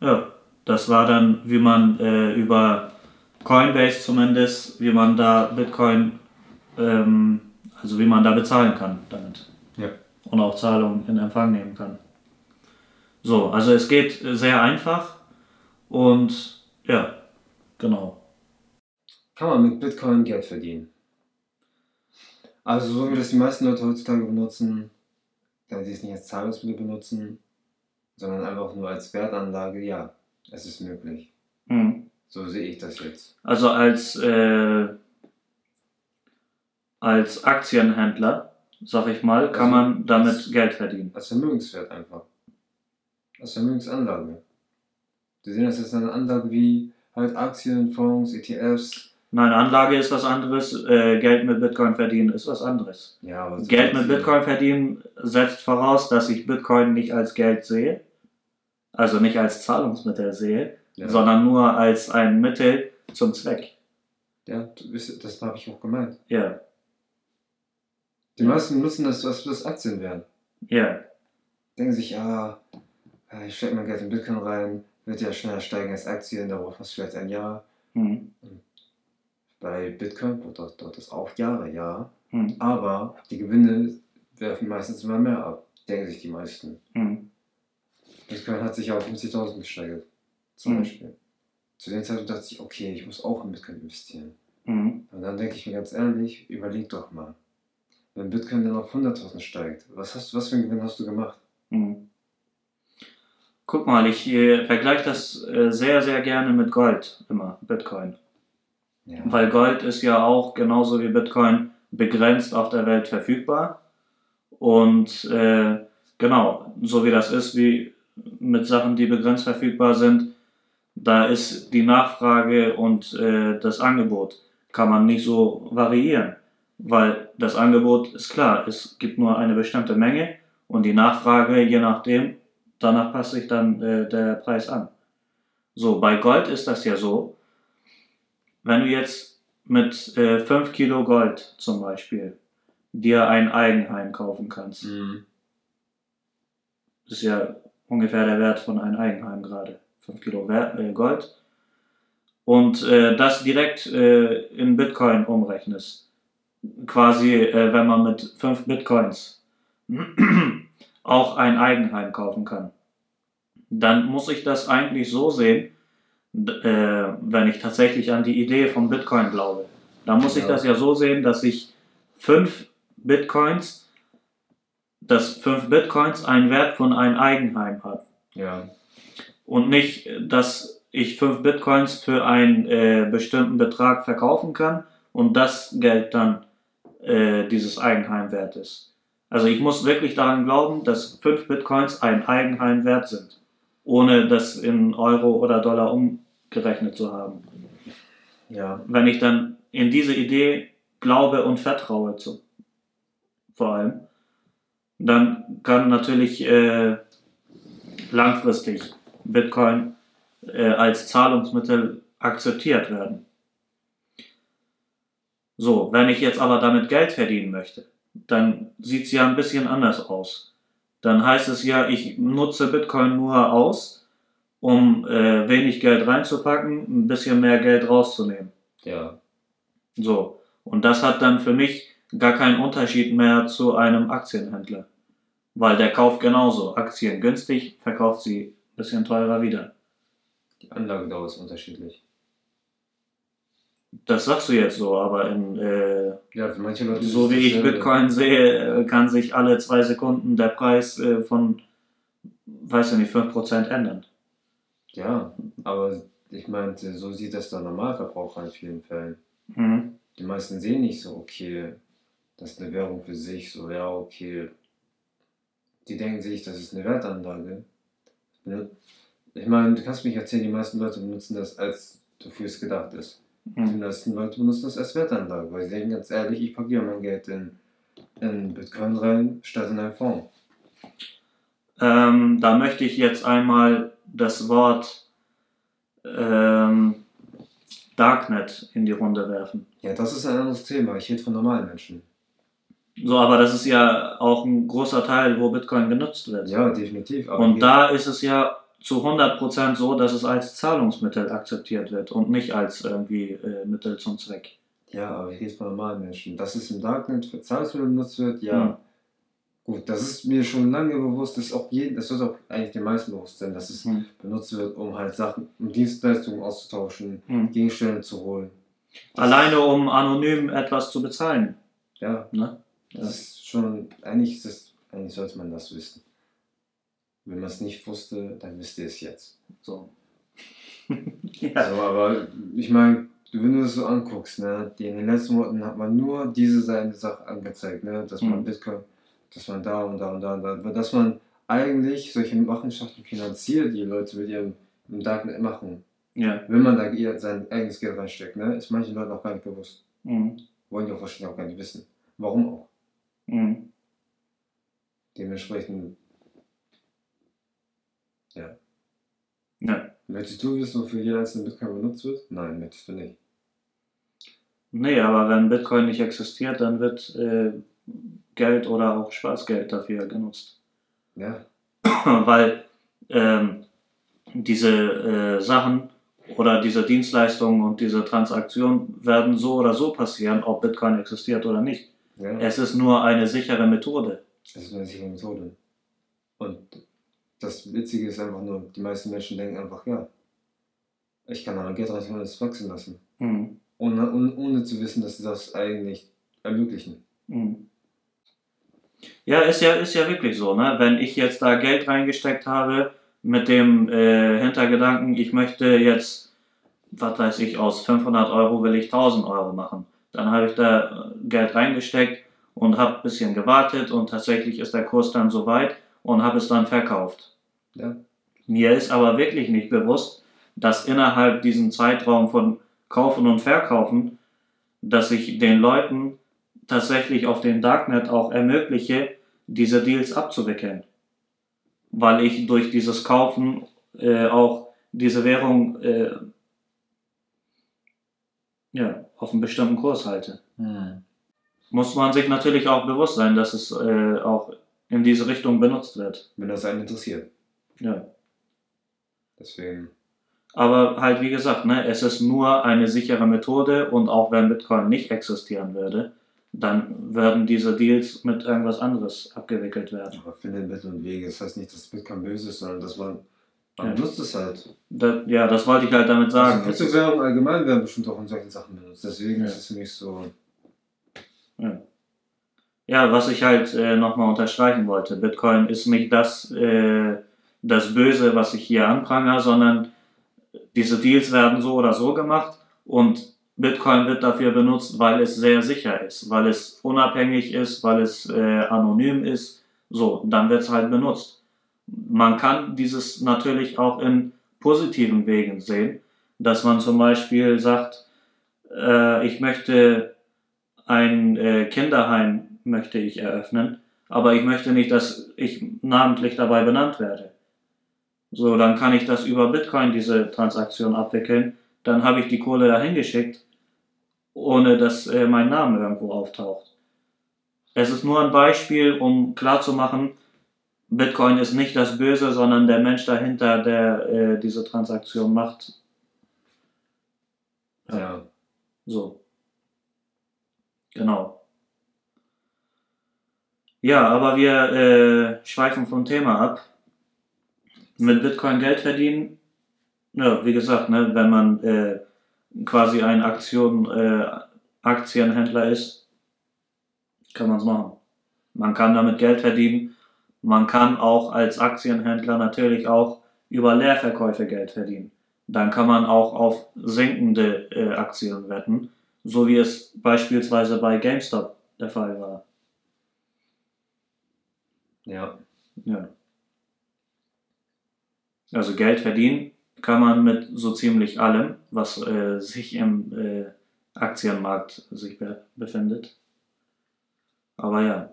Ja, das war dann, wie man äh, über Coinbase zumindest, wie man da Bitcoin, ähm, also wie man da bezahlen kann damit. Ja. Und auch Zahlungen in Empfang nehmen kann. So, also es geht sehr einfach und ja, genau. Kann man mit Bitcoin Geld verdienen? Also so wie das die meisten Leute heutzutage benutzen, da sie es nicht als Zahlungsmittel benutzen, sondern einfach nur als Wertanlage, ja, es ist möglich. Mhm. So sehe ich das jetzt. Also als, äh, als Aktienhändler, sag ich mal, kann Also man damit als- Geld verdienen. Als Vermögenswert einfach. Als Vermögensanlage. Sie sehen das jetzt eine Anlage wie halt Aktien, Fonds, ETFs. Nein, Anlage ist was anderes, äh, Geld mit Bitcoin verdienen ist was anderes. Ja, aber Geld mit Bitcoin verdienen setzt voraus, dass ich Bitcoin nicht als Geld sehe, also nicht als Zahlungsmittel sehe, Ja, sondern nur als ein Mittel zum Zweck. ja du das habe ich auch gemeint. Ja, Die meisten nutzen das, als das Aktien wären. ja, Denken sich, ja, ja, ich stecke mein Geld in Bitcoin rein, wird ja schneller steigen als Aktien, da braucht man vielleicht ein Jahr. hm, Bei Bitcoin dauert, dauert das auch Jahre, ja. hm, Aber die Gewinne werfen meistens immer mehr ab, denken sich die meisten. hm, Bitcoin hat sich auf 50.000 gesteigert, zum Mhm. Beispiel. Zu dem Zeitpunkt dachte ich, okay, ich muss auch in Bitcoin investieren. hm. Und dann denke ich mir ganz ehrlich, überleg doch mal. Wenn Bitcoin dann auf 100.000 steigt, was, hast, du- was für einen Gewinn hast du gemacht? Hm. Guck mal, ich äh, vergleiche das äh, sehr, sehr gerne mit Gold, immer, Bitcoin. Ja. Weil Gold ist ja auch genauso wie Bitcoin begrenzt auf der Welt verfügbar. Und äh, genau, so wie das ist, wie mit Sachen, die begrenzt verfügbar sind, da ist die Nachfrage und äh, das Angebot kann man nicht so variieren. Weil das Angebot ist klar, es gibt nur eine bestimmte Menge und die Nachfrage, je nachdem, danach passt sich dann äh, der Preis an. So, bei Gold ist das ja so, wenn du jetzt mit äh, 5 Kilo Gold zum Beispiel dir ein Eigenheim kaufen kannst, Mhm. ist ja ungefähr der Wert von einem Eigenheim gerade, 5 Kilo Wer äh, Gold, und äh, das direkt äh, in Bitcoin umrechnest, quasi äh, wenn man mit 5 Bitcoins auch ein Eigenheim kaufen kann, dann muss ich das eigentlich so sehen, äh, wenn ich tatsächlich an die Idee von Bitcoin glaube. Dann muss ich Ja. das ja so sehen, dass ich 5 Bitcoins, dass 5 Bitcoins einen Wert von einem Eigenheim hat Ja. und nicht, dass ich 5 Bitcoins für einen äh, bestimmten Betrag verkaufen kann und das Geld dann äh, dieses Eigenheim wert ist. Also ich muss wirklich daran glauben, dass 5 Bitcoins ein Eigenheim wert sind, ohne das in Euro oder Dollar umgerechnet zu haben. Ja. Wenn ich dann in diese Idee glaube und vertraue, zu, vor allem, dann kann natürlich äh, langfristig Bitcoin äh, als Zahlungsmittel akzeptiert werden. So, wenn ich jetzt aber damit Geld verdienen möchte, dann sieht es ja ein bisschen anders aus. Dann heißt es ja, ich nutze Bitcoin nur aus, um äh, wenig Geld reinzupacken, ein bisschen mehr Geld rauszunehmen. Ja. So, und das hat dann für mich gar keinen Unterschied mehr zu einem Aktienhändler. Weil der kauft genauso Aktien günstig, verkauft sie ein bisschen teurer wieder. Die Anlagedauer ist unterschiedlich. Das sagst du jetzt so, aber in, äh, Ja, für manche Leute so wie ich. Bitcoin sehe, äh, kann sich alle zwei Sekunden der Preis äh, von, weiß ich nicht, 5% ändern. Ja, aber ich meinte, so sieht das der Normalverbraucher in vielen Fällen. Mhm. Die meisten sehen nicht so, okay, das ist eine Währung für sich, so, ja, okay. Die denken sich, das ist eine Wertanlage. Ja. Ich meine, du kannst mich erzählen, die meisten Leute benutzen das, als wofür es gedacht ist. Die Mhm. meisten Leute benutzen das als Wertanlage, weil sie denken ganz ehrlich, ich packe mein Geld in, in Bitcoin rein, statt in einen Fonds. Ähm, da möchte ich jetzt einmal das Wort ähm, Darknet in die Runde werfen. Ja, das ist ein anderes Thema. Ich rede von normalen Menschen. So, aber das ist ja auch ein großer Teil, wo Bitcoin genutzt wird. Ja, definitiv. Und da ist es ja zu 100% so, dass es als Zahlungsmittel akzeptiert wird und nicht als irgendwie äh, Mittel zum Zweck. Ja, aber ich rede von normalen Menschen. Dass es im Darknet für Zahlungsmittel benutzt wird, ja. Hm. Gut, das ist mir schon lange bewusst, das, ist auch jeden, das wird auch eigentlich den meisten bewusst sein, dass es Hm. benutzt wird, um halt Sachen, um Dienstleistungen auszutauschen, Hm. Gegenstände zu holen. Alleine um anonym etwas zu bezahlen. Ja, Ne? das ist schon, eigentlich, ist das, eigentlich sollte man das wissen. Wenn man es nicht wusste, dann wisst ihr es jetzt. So. ja. So, aber ich meine, wenn du es so anguckst, ne, in den letzten Monaten hat man nur diese seine Sache angezeigt, ne, dass man Mhm. Bitcoin, dass man da und da und da und da, dass man eigentlich solche Machenschaften finanziert, die Leute mit ihrem im Darknet machen. ja. Wenn man da ihr sein eigenes Geld reinsteckt, ne, ist manchen Leuten auch gar nicht bewusst. Mhm. Wollen die auch wahrscheinlich auch gar nicht wissen. Warum auch? Mhm. Dementsprechend, ja. Ja. Möchtest du wissen, wofür jeder einzelne Bitcoin benutzt wird? Nein, möchtest du nicht. Nee, aber wenn Bitcoin nicht existiert, dann wird äh, Geld oder auch Schwarzgeld dafür genutzt. Ja, Weil ähm, diese äh, Sachen oder diese Dienstleistungen und diese Transaktionen werden so oder so passieren, ob Bitcoin existiert oder nicht. ja. Es ist nur eine sichere Methode. Das ist eine sichere Methode. Und das Witzige ist einfach nur, die meisten Menschen denken einfach, ja, ich kann da mein Geld rein und es wachsen lassen. Mhm. Ohne, ohne, ohne zu wissen, dass sie das eigentlich ermöglichen. Mhm. Ja, ist ja, ist ja wirklich so, ne? Wenn ich jetzt da Geld reingesteckt habe, mit dem äh, Hintergedanken, ich möchte jetzt, was weiß ich, aus 500 Euro will ich 1000 Euro machen. Dann habe ich da äh, Geld reingesteckt und habe ein bisschen gewartet und tatsächlich ist der Kurs dann so weit und habe es dann verkauft. Ja. Mir ist aber wirklich nicht bewusst, dass innerhalb diesem Zeitraum von Kaufen und Verkaufen, dass ich den Leuten tatsächlich auf dem Darknet auch ermögliche, diese Deals abzuwickeln. Weil ich durch dieses Kaufen äh, auch diese Währung äh, ja, auf einen bestimmten Kurs halte. Muss man sich natürlich auch bewusst sein, dass es äh, auch in diese Richtung benutzt wird. Wenn das einen interessiert. Ja. Deswegen, Aber halt, wie gesagt, ne, es ist nur eine sichere Methode und auch wenn Bitcoin nicht existieren würde, dann würden diese Deals mit irgendwas anderes abgewickelt werden. aber finde Mittel und Wege. Das heißt nicht, dass Bitcoin böse ist, sondern dass man, man Ja. benutzt es halt. Da, ja, das wollte ich halt damit sagen. Also Es ist- Kryptowährungen allgemein werden bestimmt auch in solchen Sachen benutzt. Deswegen Ja. ist es nicht so. Ja, was ich halt äh, nochmal unterstreichen wollte, Bitcoin ist nicht das, äh, das Böse, was ich hier anprangere, sondern diese Deals werden so oder so gemacht und Bitcoin wird dafür benutzt, weil es sehr sicher ist, weil es unabhängig ist, weil es äh, anonym ist. So, dann wird es halt benutzt. Man kann dieses natürlich auch in positiven Wegen sehen, dass man zum Beispiel sagt, äh, ich möchte ein äh, Kinderheim möchte ich eröffnen, aber ich möchte nicht, dass ich namentlich dabei benannt werde. So, dann kann ich das über Bitcoin diese Transaktion abwickeln, dann habe ich die Kohle dahin geschickt, ohne dass äh, mein Name irgendwo auftaucht. Es ist nur ein Beispiel, um klarzumachen, Bitcoin ist nicht das Böse, sondern der Mensch dahinter, der äh, diese Transaktion macht. Ja. So. Genau. Ja, aber wir äh, schweifen vom Thema ab. Mit Bitcoin Geld verdienen, ja, wie gesagt, ne, wenn man äh, quasi ein Aktion, äh, Aktienhändler ist, kann man es machen. Man kann damit Geld verdienen. Man kann auch als Aktienhändler natürlich auch über Leerverkäufe Geld verdienen. Dann kann man auch auf sinkende äh, Aktien wetten, so wie es beispielsweise bei GameStop der Fall war. Ja. Ja. Also Geld verdienen kann man mit so ziemlich allem, was äh, sich im äh, Aktienmarkt sich be befindet. Aber ja,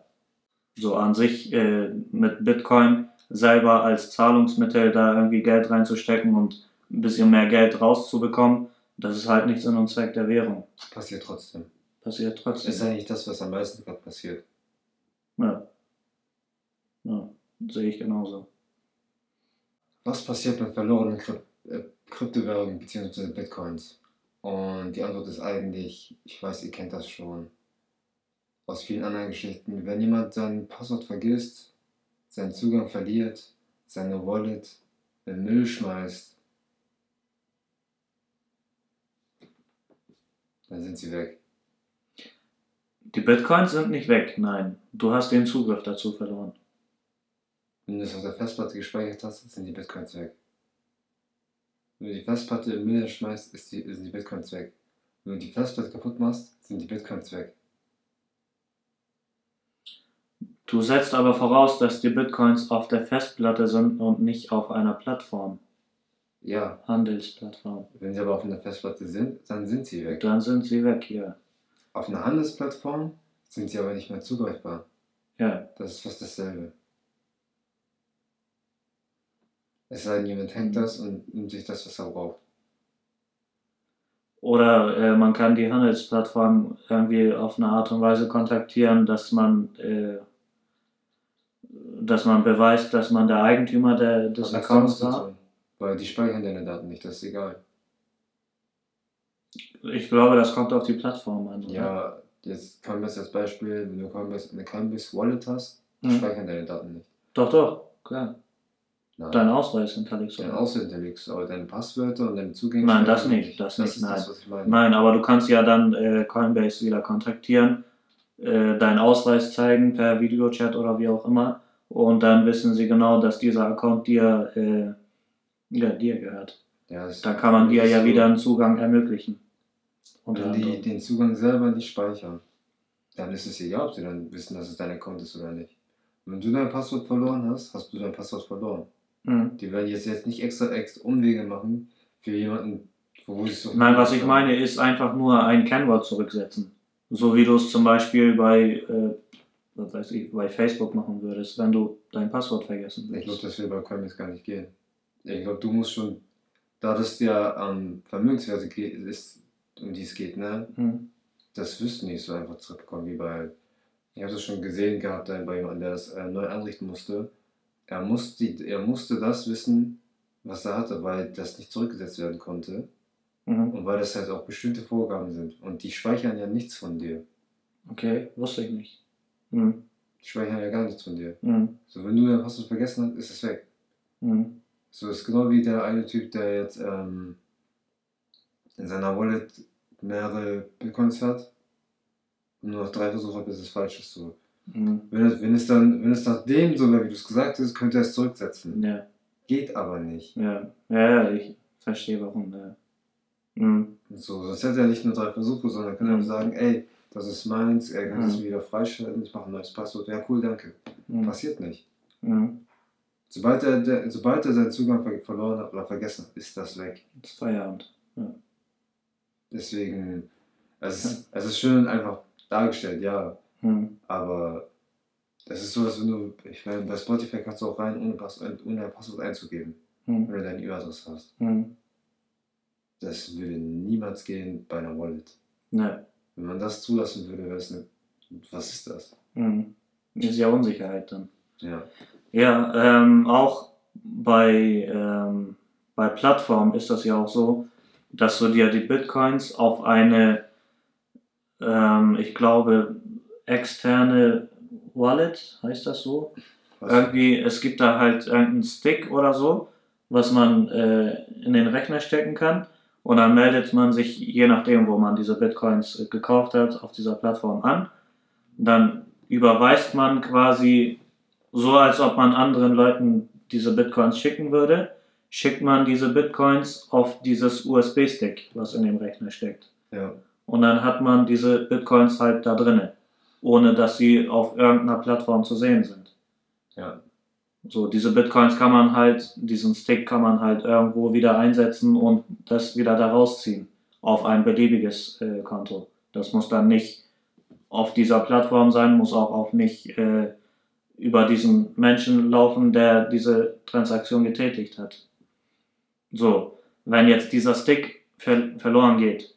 so an sich äh, mit Bitcoin selber als Zahlungsmittel da irgendwie Geld reinzustecken und ein bisschen mehr Geld rauszubekommen, das ist halt nicht Sinn und Zweck der Währung. Passiert trotzdem. Passiert trotzdem. ist eigentlich das, was am meisten gerade passiert. Ja. ja, sehe ich genauso. Was passiert mit verlorenen Kryp äh, Kryptowährungen bzw. Bitcoins? Und die Antwort ist eigentlich, ich weiß, ihr kennt das schon. aus vielen anderen Geschichten. Wenn jemand sein Passwort vergisst, seinen Zugang verliert, seine Wallet in Müll schmeißt, dann sind sie weg. Die Bitcoins sind nicht weg, nein. Du hast den Zugriff dazu verloren. Wenn du es auf der Festplatte gespeichert hast, sind die Bitcoins weg. Wenn du die Festplatte im Müll schmeißt, ist die, sind die Bitcoins weg. Wenn du die Festplatte kaputt machst, sind die Bitcoins weg. Du setzt aber voraus, dass die Bitcoins auf der Festplatte sind und nicht auf einer Plattform. Ja, Handelsplattform. wenn sie aber auf einer Festplatte sind, dann sind sie weg. Dann sind sie weg, ja. Auf einer Handelsplattform sind sie aber nicht mehr zugreifbar. Ja, Das ist fast dasselbe. Es sei denn, jemand hängt das und nimmt sich das, was er braucht. Oder äh, man kann die Handelsplattform irgendwie auf eine Art und Weise kontaktieren, dass man, äh, dass man beweist, dass man der Eigentümer der, des nichts Accounts war. Weil die speichern deine Daten nicht, das ist egal. Ich glaube, das kommt auf die Plattform an. oder? Ja, jetzt Coinbase als Beispiel, wenn du Coinbase, eine Coinbase Wallet hast, Mhm. speichern deine Daten nicht. Doch, doch, klar. Nein. Dein Ausweis hinterlegst du. Dein. Ausweis hinterlegst aber deine Passwörter und deine Zugänge. Nein, das nicht, das das nicht, ist nein. das, was ich meine. Nein, aber du kannst ja dann äh, Coinbase wieder kontaktieren, äh, deinen Ausweis zeigen per Videochat oder wie auch immer und dann wissen sie genau, dass dieser Account dir, äh, ja, dir gehört. Ja, Dann kann man dir ja wieder einen Zugang ermöglichen. Unter Wenn die den Zugang selber nicht speichern, dann ist es egal, ob sie dann wissen, dass es dein Account ist oder nicht. Wenn du dein Passwort verloren hast, hast du dein Passwort verloren. Mhm. Die werden jetzt, jetzt nicht extra, extra Umwege machen für jemanden, wo sie so. Nein, was ich meine, ist einfach nur ein Kennwort zurücksetzen. So wie du es zum Beispiel bei, äh, was weiß ich, bei Facebook machen würdest, wenn du dein Passwort vergessen Ich glaube, würdest. das will bei Coinbase gar nicht gehen. Ich glaube, du musst schon, da das ja an Vermögenswerte geht, ist, um die es geht, ne? Mhm. Das wirst du nicht so einfach zurückbekommen wie bei. Ich habe das schon gesehen gehabt äh, bei jemandem, der das äh, neu einrichten musste. Er musste, er musste das wissen, was er hatte, weil das nicht zurückgesetzt werden konnte Mhm. und weil das halt auch bestimmte Vorgaben sind. Und die speichern ja nichts von dir. Okay, wusste ich nicht. Mhm. Die speichern ja gar nichts von dir. Mhm. So, wenn du dein Passwort vergessen hast, ist es weg. Mhm. So ist genau wie der eine Typ, der jetzt ähm, in seiner Wallet mehrere Bitcoins hat und nur noch drei Versuche hat, bis es falsch ist. So. Mhm. Wenn, es, wenn, es dann, wenn es nach dem so wäre, wie du es gesagt hast, könnte er es zurücksetzen. Ja, Geht aber nicht. ja, ja, ja, ich verstehe warum. Ja. Mhm. So, sonst hätte er nicht nur drei Versuche, sondern könnte er Mhm. sagen, ey, das ist meins, er kann es Mhm. wieder freischalten, ich mache ein neues Passwort. Ja, cool, danke. Mhm. Passiert nicht. Mhm. Sobald er, der, sobald er seinen Zugang ver verloren hat oder vergessen hat, ist das weg. Das ist Feierabend. Deswegen, es ist, es ist schön einfach dargestellt, ja, Mhm. aber das ist so, wenn du, ich meine, bei Spotify kannst du auch rein, ohne, Pass, ohne ein Passwort einzugeben, Mhm. wenn du deine E-Mail-Adresse hast. Mhm. Das würde niemals gehen bei einer Wallet. Ne. Wenn man das zulassen würde, wäre es eine, was ist das? Mhm. Ist ja Unsicherheit dann. Ja, Ja, ähm, auch bei, ähm, bei Plattformen ist das ja auch so, dass du dir die Bitcoins auf eine, ähm, ich glaube, externe Wallet, heißt das so? was, Irgendwie, es gibt da halt irgendeinen Stick oder so, was man äh, in den Rechner stecken kann. Und dann meldet man sich, je nachdem, wo man diese Bitcoins äh, gekauft hat, auf dieser Plattform an. Dann überweist man quasi so, als ob man anderen Leuten diese Bitcoins schicken würde, schickt man diese Bitcoins auf dieses USB-Stick, was in dem Rechner steckt. ja, Und dann hat man diese Bitcoins halt da drinne, ohne dass sie auf irgendeiner Plattform zu sehen sind. ja, So, diese Bitcoins kann man halt, diesen Stick kann man halt irgendwo wieder einsetzen und das wieder da rausziehen auf ein beliebiges äh, Konto. Das muss dann nicht auf dieser Plattform sein, muss auch, auch nicht äh, über diesen Menschen laufen, der diese Transaktion getätigt hat. So, wenn jetzt dieser Stick ver verloren geht,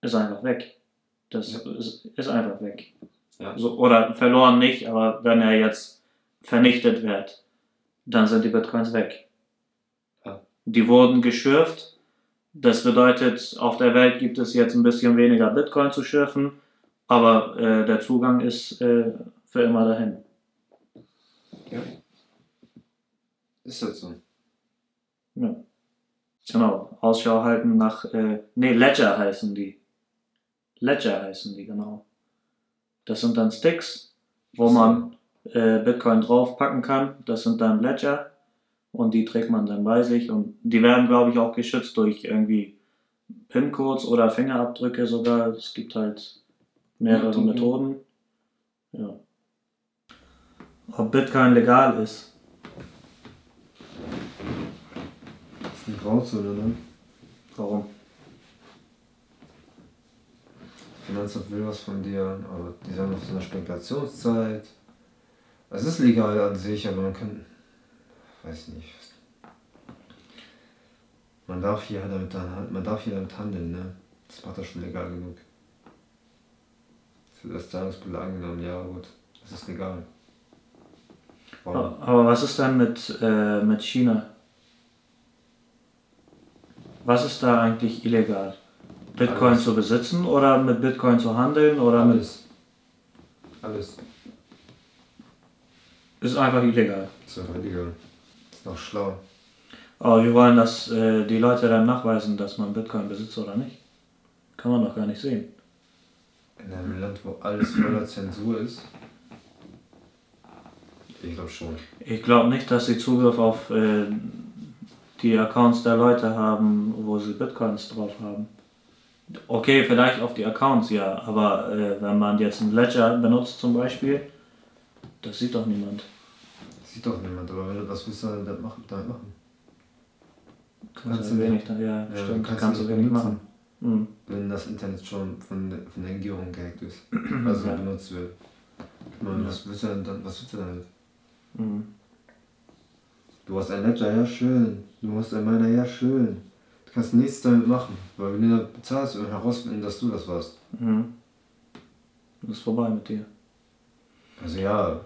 ist einfach weg. Das Ja. ist, ist einfach weg. Ja. So, oder verloren nicht, aber wenn er jetzt vernichtet wird, dann sind die Bitcoins weg. Ja. Die wurden geschürft. Das bedeutet, auf der Welt gibt es jetzt ein bisschen weniger Bitcoin zu schürfen. Aber äh, der Zugang ist äh, für immer dahin. Ja. Ist halt so. Ja. Genau. Ausschau halten nach. Äh, nee, Ledger heißen die. Ledger heißen die, genau. Das sind dann Sticks, wo man äh, Bitcoin draufpacken kann. Das sind dann Ledger und die trägt man dann bei sich und die werden, glaube ich, auch geschützt durch irgendwie PIN-Codes oder Fingerabdrücke sogar. Es gibt halt mehrere Methoden. Ja. Ob Bitcoin legal ist. Das ist eine Grauzone, ne? Warum? Finanzamt will was von dir, aber die sagen noch so eine Spekulationszeit. Es ist legal an sich, aber man kann. Weiß nicht. Man darf hier damit, dann- man darf hier damit handeln, ne? Das macht das schon legal genug. Es wird als Zahlungsmittel angenommen, ja gut, das ist legal. Warum? Aber was ist dann mit, äh, mit China? Was ist da eigentlich illegal? Bitcoin Alles. zu besitzen oder mit Bitcoin zu handeln oder mit. Alles. Alles. Ist einfach illegal. Ist einfach illegal. Ist noch schlau. Aber wir wollen, dass äh, die Leute dann nachweisen, dass man Bitcoin besitzt oder nicht. Kann man doch gar nicht sehen. In einem Land, wo alles voller Zensur ist. Ich glaube schon. Ich glaube nicht, dass sie Zugriff auf äh, die Accounts der Leute haben, wo sie Bitcoins drauf haben. Okay, vielleicht auf die Accounts, ja, aber äh, wenn man jetzt einen Ledger benutzt zum Beispiel, das sieht doch niemand. Das sieht doch niemand, aber wenn du das willst, dann damit machen. Damit machen. Kannst Kannst du du wenig, da, ja, Ja, stimmt, kannst kannst, du du wenig machen. Mhm. Wenn das Internet schon von, der- von der Regierung gehackt ist. Also Ja. benutzt wird. Ja. was willst du denn dann, was willst du damit? Mhm. Du hast ein Ledger, ja schön. Du hast ein Miner, ja schön. Du kannst nichts damit machen, weil wenn du da bezahlst und herausfinden, dass du das warst. Mhm. Ist vorbei mit dir. Also ja,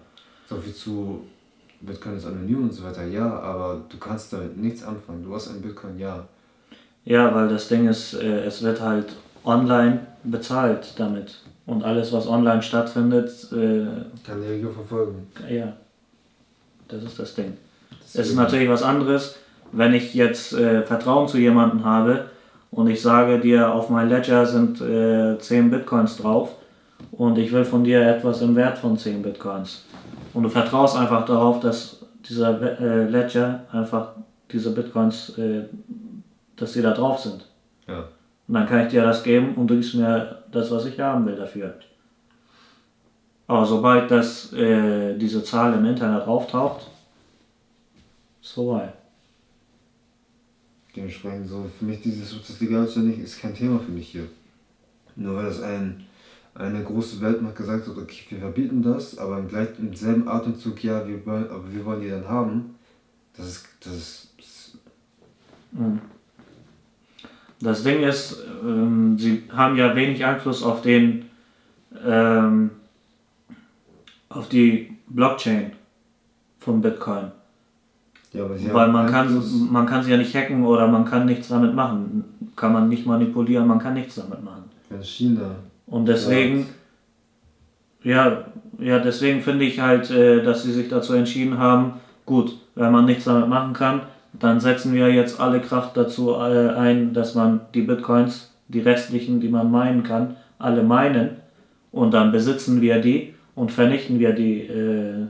so viel zu Bitcoin ist anonym und so weiter, ja, aber du kannst damit nichts anfangen. Du hast ein Bitcoin, ja. Ja, weil das Ding ist, äh, es wird halt online bezahlt damit. Und alles, was online stattfindet, äh, Kann die Regierung verfolgen. ja, das ist das Ding. Es ist natürlich was anderes, wenn ich jetzt äh, Vertrauen zu jemandem habe und ich sage dir, auf mein Ledger sind äh, 10 Bitcoins drauf und ich will von dir etwas im Wert von 10 Bitcoins. Und du vertraust einfach darauf, dass dieser äh, Ledger einfach diese Bitcoins, äh, dass die da drauf sind. Ja. Und dann kann ich dir das geben und du gibst mir das, was ich haben will dafür. Aber sobald das, äh, diese Zahl im Internet auftaucht, ist vorbei. Dementsprechend so, für mich dieses, ob das legal ist oder nicht, ist kein Thema für mich hier. Nur weil das ein, eine große Weltmacht gesagt hat, okay, wir verbieten das, aber im, gleich, im selben Atemzug, ja, wir wollen, aber wir wollen die dann haben, das ist, das ist, Mhm. Das Ding ist, ähm, sie haben ja wenig Einfluss auf den, ähm, auf die Blockchain von Bitcoin. Ja, Weil man kann, man kann sie ja nicht hacken oder man kann nichts damit machen. Kann man nicht manipulieren, man kann nichts damit machen. wenn China, Und deswegen, ja, ja, deswegen finde ich halt, äh, dass sie sich dazu entschieden haben, gut, wenn man nichts damit machen kann, dann setzen wir jetzt alle Kraft dazu äh, ein, dass man die Bitcoins, die restlichen, die man meinen kann, alle meinen und dann besitzen wir die und vernichten wir die, äh,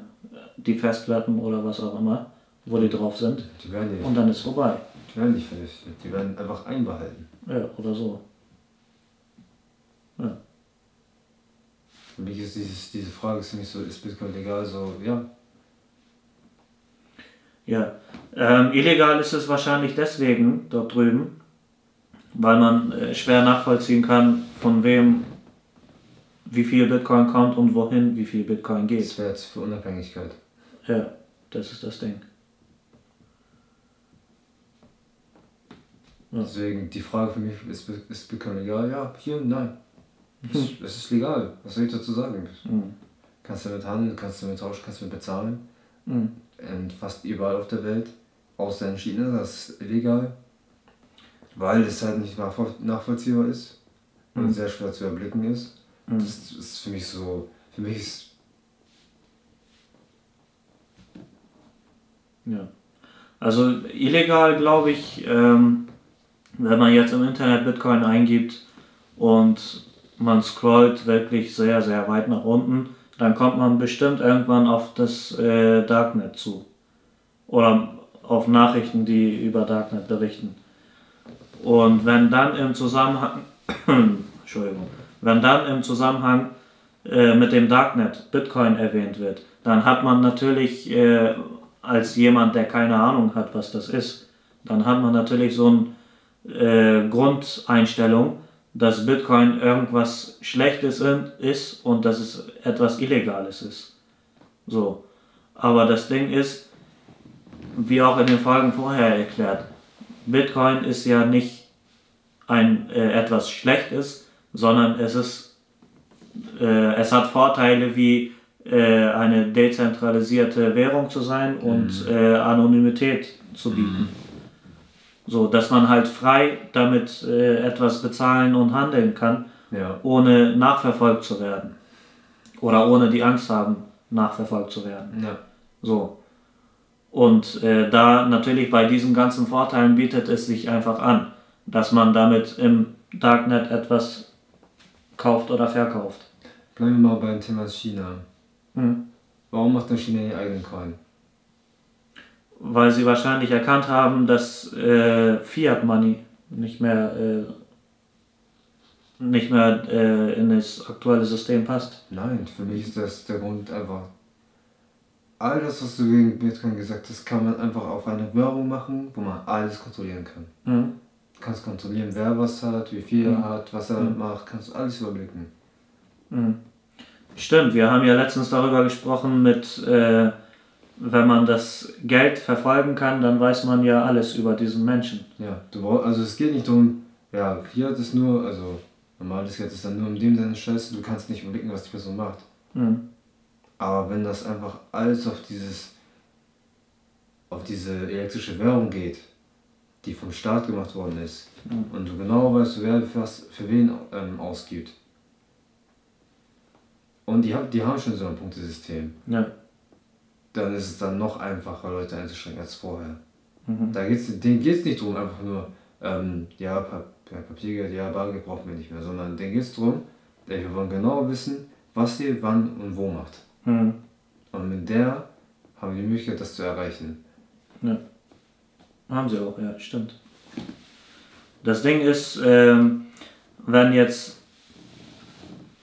die Festplatten oder was auch immer, wo die drauf sind die werden nicht, und dann ist vorbei. die werden nicht vernichtet, die werden einfach einbehalten. Ja, oder so. Für mich ist dieses, diese Frage mich so, ist Bitcoin legal? So, ja, Ja, ähm, illegal ist es wahrscheinlich deswegen dort drüben, weil man äh, schwer nachvollziehen kann, von wem wie viel Bitcoin kommt und wohin wie viel Bitcoin geht. das wäre jetzt für Unabhängigkeit. Ja, das ist das Ding. Deswegen die Frage für mich, ist, ist Bitcoin legal? Ja, hier und nein. Es, es ist legal. Was soll ich dazu sagen? Mhm. Kannst du damit handeln, kannst du damit tauschen, kannst du damit bezahlen. Mhm. In fast überall auf der Welt. Außer in China, das ist illegal. Weil es halt nicht nachvoll- nachvollziehbar ist und Mhm. sehr schwer zu erblicken ist. Mhm. Das ist für mich so, für mich ist. Ja. Also illegal glaube ich, ähm, wenn man jetzt im Internet Bitcoin eingibt und man scrollt wirklich sehr, sehr weit nach unten, dann kommt man bestimmt irgendwann auf das äh, Darknet zu. Oder auf Nachrichten, die über Darknet berichten. Und wenn dann im Zusammenhang, Entschuldigung, wenn dann im Zusammenhang äh, mit dem Darknet Bitcoin erwähnt wird, dann hat man natürlich äh, als jemand, der keine Ahnung hat, was das ist, dann hat man natürlich so eine äh, Grundeinstellung, dass Bitcoin irgendwas Schlechtes ist und dass es etwas Illegales ist. So. Aber das Ding ist, wie auch in den Folgen vorher erklärt, Bitcoin ist ja nicht ein äh, etwas Schlechtes, sondern es ist äh, es hat Vorteile wie äh, eine dezentralisierte Währung zu sein und mhm. Äh, Anonymität zu bieten. So, dass man halt frei damit äh, etwas bezahlen und handeln kann, ja. ohne nachverfolgt zu werden. Oder ohne die Angst haben, nachverfolgt zu werden. Ja. So. Und äh, da natürlich bei diesen ganzen Vorteilen bietet es sich einfach an, dass man damit im Darknet etwas kauft oder verkauft. Bleiben wir mal beim Thema China. Hm. Warum macht denn China den eigenen Coin? Weil sie wahrscheinlich erkannt haben, dass äh, Fiat Money nicht mehr, äh, nicht mehr äh, in das aktuelle System passt. Nein, für mich ist das der Grund einfach. All das, was du gegen Bitcoin gesagt hast, kann man einfach auf eine Währung machen, wo man alles kontrollieren kann. Mhm. Du kannst kontrollieren, wer was hat, wie viel mhm. er hat, was er mhm. macht, kannst du alles überblicken. Mhm. Stimmt, wir haben ja letztens darüber gesprochen mit äh, wenn man das Geld verfolgen kann, dann weiß man ja alles über diesen Menschen. Ja, du brauch, also es geht nicht darum, ja, Fiat ist nur, also normales Geld ist dann nur in dem Sinne scheiße, du kannst nicht überblicken, was die Person macht. Mhm. Aber wenn das einfach alles auf dieses, auf diese elektrische Währung geht, die vom Staat gemacht worden ist, mhm. und du genau weißt, wer für, was, für wen ähm, ausgibt. Und die, die haben schon so ein Punktesystem. Ja dann ist es dann noch einfacher, Leute einzuschränken als vorher. Mhm. Da geht's, denen geht es nicht darum, einfach nur, ähm, ja, pa Papiergeld, ja, Bargeld brauchen wir nicht mehr, sondern denen geht es darum, wir wollen genau wissen, was ihr wann und wo macht. Mhm. Und mit der haben wir die Möglichkeit, das zu erreichen. Ja. Haben sie auch, ja, stimmt. Das Ding ist, ähm, wenn jetzt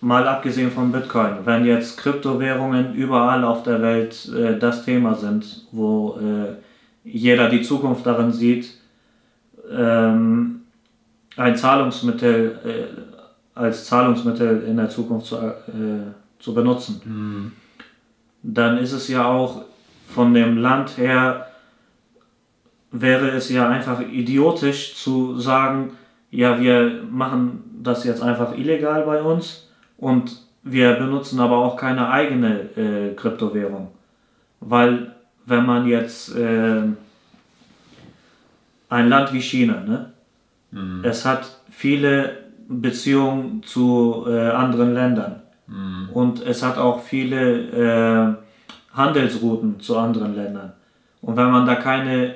mal abgesehen von Bitcoin, wenn jetzt Kryptowährungen überall auf der Welt äh, das Thema sind, wo äh, jeder die Zukunft darin sieht, ähm, ein Zahlungsmittel äh, als Zahlungsmittel in der Zukunft zu, äh, zu benutzen, mhm. dann ist es ja auch von dem Land her, wäre es ja einfach idiotisch zu sagen, ja, wir machen das jetzt einfach illegal bei uns und wir benutzen aber auch keine eigene äh, Kryptowährung. Weil wenn man jetzt äh, ein Land wie China, ne? Mhm. es hat viele Beziehungen zu äh, anderen Ländern mhm. und es hat auch viele äh, Handelsrouten zu anderen Ländern. Und wenn man da keine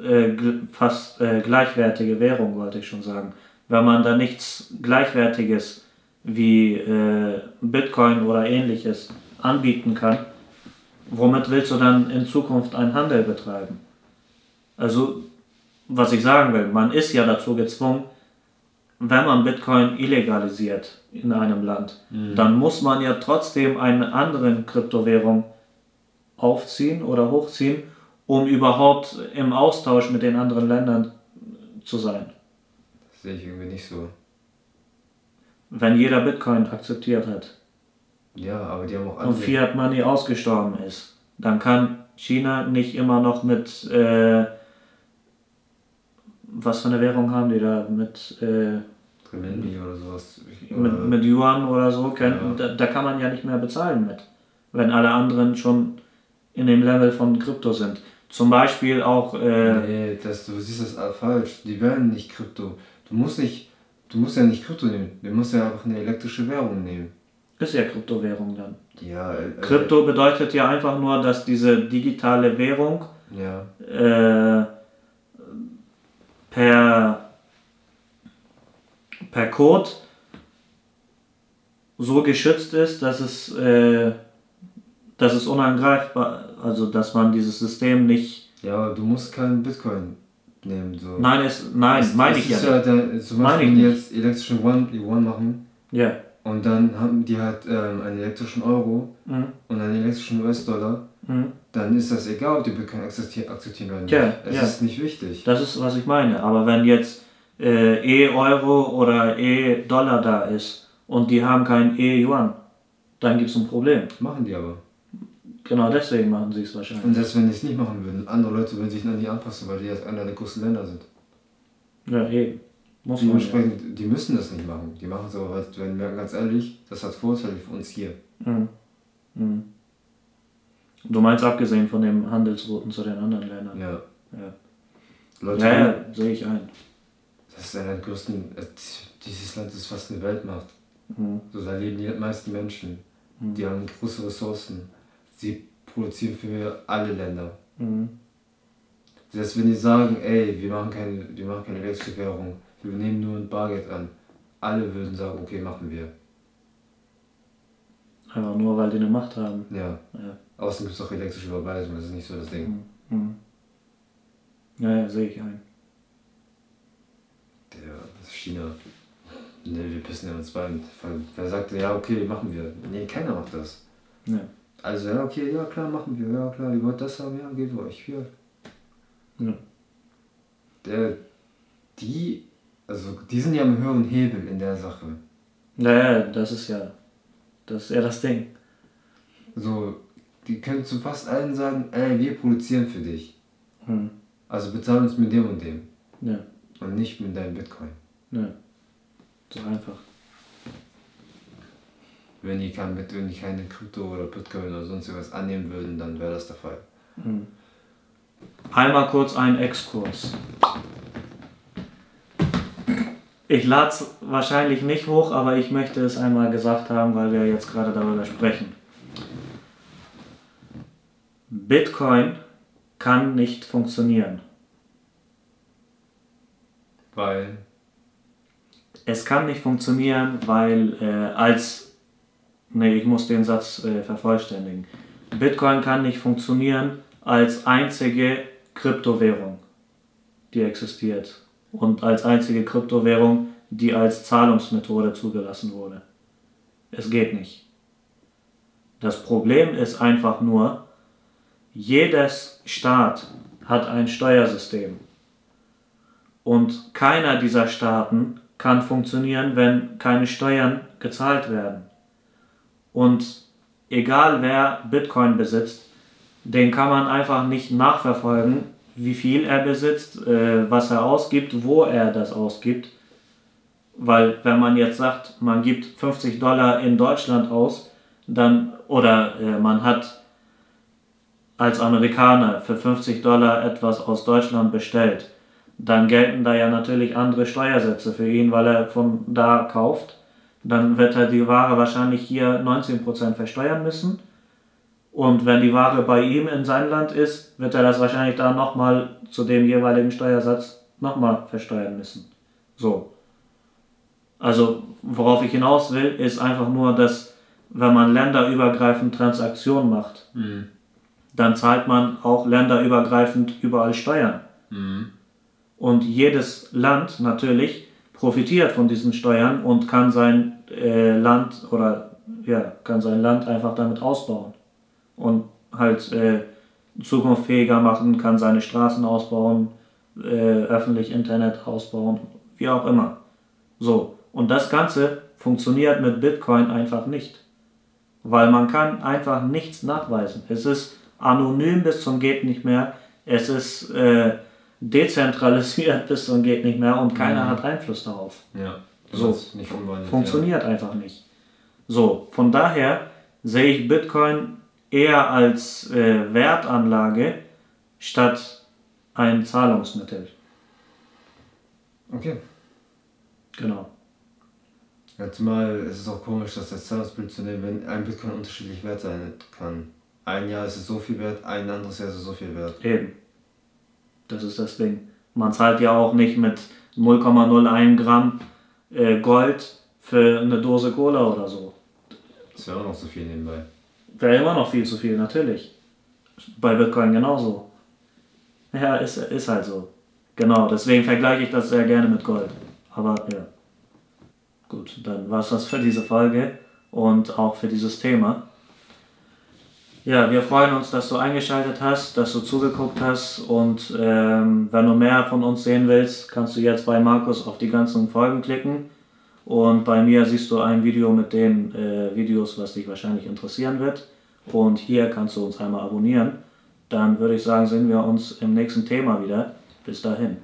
äh, fast äh, gleichwertige Währung, wollte ich schon sagen, wenn man da nichts Gleichwertiges wie äh, Bitcoin oder ähnliches anbieten kann, womit willst du dann in Zukunft einen Handel betreiben? Also, was ich sagen will, man ist ja dazu gezwungen, wenn man Bitcoin illegalisiert in einem Land, mhm. dann muss man ja trotzdem eine andere Kryptowährung aufziehen oder hochziehen, um überhaupt im Austausch mit den anderen Ländern zu sein. Das sehe ich irgendwie nicht so wenn jeder Bitcoin akzeptiert hat. Ja, aber die haben auch andere. Und Fiat Money ausgestorben ist, dann kann China nicht immer noch mit, äh, was für eine Währung haben die da? Mit, äh, Renminbi oder sowas. Mit, mit Yuan oder so, kann, ja. da, da kann man ja nicht mehr bezahlen mit, wenn alle anderen schon in dem Level von Krypto sind. Zum Beispiel auch. Äh, nee, das, du siehst das falsch. Die werden nicht Krypto. Du musst nicht Du musst ja nicht Krypto nehmen. Du musst ja einfach eine elektrische Währung nehmen. Ist ja Kryptowährung dann. Ja, äh, Krypto bedeutet ja einfach nur, dass diese digitale Währung Ja. äh, per, per Code so geschützt ist, dass es, äh, dass es unangreifbar, also dass man dieses System nicht. Ja, aber du musst keinen Bitcoin nehmen. So. Nein, es, nein, Es- meine ich ja ist nicht. der, zum Meine Beispiel, ich wenn die jetzt elektrischen One, Yuan machen Ja. und dann haben die halt ähm, einen elektrischen Euro Mhm. und einen elektrischen US-Dollar, Mhm. dann ist das egal, ob die Bitcoin akzeptieren, nicht. Ja, es ja. ist nicht wichtig. Das ist, was ich meine. Aber wenn jetzt äh, E-Euro oder E-Dollar da ist und die haben kein E-Yuan, dann gibt es ein Problem. Machen die aber. Genau deswegen machen sie es wahrscheinlich. Und selbst wenn die es nicht machen würden, andere Leute würden sich an die anpassen, weil die jetzt einer der größten Länder sind. Ja, eben. Muss man ja. Dementsprechend, die müssen das nicht machen. Die machen es aber, weil, wenn wir ganz ehrlich, das hat Vorteile für uns hier. Mhm. Mhm. Du meinst abgesehen von den Handelsrouten zu den anderen Ländern? Ja. Ja, Leute, ja, ja sehe ich ein. das ist einer der größten, äh, dieses Land ist fast eine Weltmacht. Mhm. So, da leben die meisten Menschen. Die haben große Ressourcen. Sie produzieren für alle Länder. Mhm. Selbst wenn die sagen, ey, wir machen keine, wir machen keine elektrische Währung, wir nehmen nur ein Bargeld an. Alle würden sagen, okay, machen wir. Einfach nur, weil die eine Macht haben. Ja. Ja. Außerdem gibt es auch elektrische Überweisung, das ist nicht so das Ding. Mhm. Ja, ja, sehe ich ein. Der, das ist China. Ne, wir pissen ja uns beim. Wer sagte, ja, okay, machen wir. Nee, keiner macht das. Ja. Also, ja, okay, ja, klar, machen wir. Ja, klar, ihr wollt das haben, ja, geht euch. Hier. Ja. Der, die, also, die sind ja am höheren Hebel in der Sache. Ja, ja, das ist ja, das ist ja das Ding. So, die können zu fast allen sagen, ey, wir produzieren für dich. Mhm. Also bezahlen uns mit dem und dem. Ja, Und nicht mit deinem Bitcoin. ja. So einfach. Wenn die, Bit- wenn die keine Krypto oder Bitcoin oder sonst irgendwas annehmen würden, dann wäre das der Fall. Mhm. Einmal kurz ein Exkurs. Ich lade es wahrscheinlich nicht hoch, aber ich möchte es einmal gesagt haben, weil wir jetzt gerade darüber sprechen. Bitcoin kann nicht funktionieren. Weil, Es kann nicht funktionieren, weil äh, als... Nee, ich muss den Satz äh, vervollständigen. Bitcoin kann nicht funktionieren als einzige Kryptowährung, die existiert. Und als einzige Kryptowährung, die als Zahlungsmethode zugelassen wurde. Es geht nicht. Das Problem ist einfach nur, jedes Staat hat ein Steuersystem. Und keiner dieser Staaten kann funktionieren, wenn keine Steuern gezahlt werden. Und egal wer Bitcoin besitzt, den kann man einfach nicht nachverfolgen, wie viel er besitzt, äh, was er ausgibt, wo er das ausgibt. Weil wenn man jetzt sagt, man gibt 50 Dollar in Deutschland aus, dann oder äh, man hat als Amerikaner für 50 Dollar etwas aus Deutschland bestellt, dann gelten da ja natürlich andere Steuersätze für ihn, weil er von da kauft. Dann wird er die Ware wahrscheinlich hier 19% versteuern müssen. Und wenn die Ware bei ihm in sein Land ist, wird er das wahrscheinlich da nochmal zu dem jeweiligen Steuersatz nochmal versteuern müssen. So. Also, worauf ich hinaus will, ist einfach nur, dass wenn man länderübergreifend Transaktionen macht, Mhm. dann zahlt man auch länderübergreifend überall Steuern. Mhm. Und jedes Land natürlich profitiert von diesen Steuern und kann sein äh, Land oder ja, kann sein Land einfach damit ausbauen. Und halt äh, zukunftsfähiger machen, kann seine Straßen ausbauen, äh, öffentlich Internet ausbauen, wie auch immer. So. Und das Ganze funktioniert mit Bitcoin einfach nicht. Weil man kann einfach nichts nachweisen. Es ist anonym bis zum geht nicht mehr. Es ist äh, dezentralisiert bis zum geht nicht mehr und keiner Mhm. hat Einfluss darauf. Ja. Du So. Funktioniert einfach nicht. So, von daher sehe ich Bitcoin eher als äh, Wertanlage statt ein Zahlungsmittel. Ja. Okay. Genau. Ja, zumal ist es auch komisch, dass das Zahlungsbild zu nehmen, wenn ein Bitcoin unterschiedlich wert sein kann. Ein Jahr ist es so viel wert, ein anderes Jahr ist es so viel wert. Eben. Das ist das Ding. Man zahlt ja auch nicht mit 0,01 Gramm äh, Gold für eine Dose Cola oder so. Das wäre auch noch so viel nebenbei. Wäre immer noch viel zu viel, natürlich. Bei Bitcoin genauso. Ja, ist, ist halt so. Genau, deswegen vergleiche ich das sehr gerne mit Gold. Aber ja. Gut, dann war es das für diese Folge und auch für dieses Thema. Ja, wir freuen uns, dass du eingeschaltet hast, dass du zugeguckt hast und ähm, wenn du mehr von uns sehen willst, kannst du jetzt bei Markus auf die ganzen Folgen klicken und bei mir siehst du ein Video mit den äh, Videos, was dich wahrscheinlich interessieren wird und hier kannst du uns einmal abonnieren. Dann würde ich sagen, sehen wir uns im nächsten Thema wieder. Bis dahin.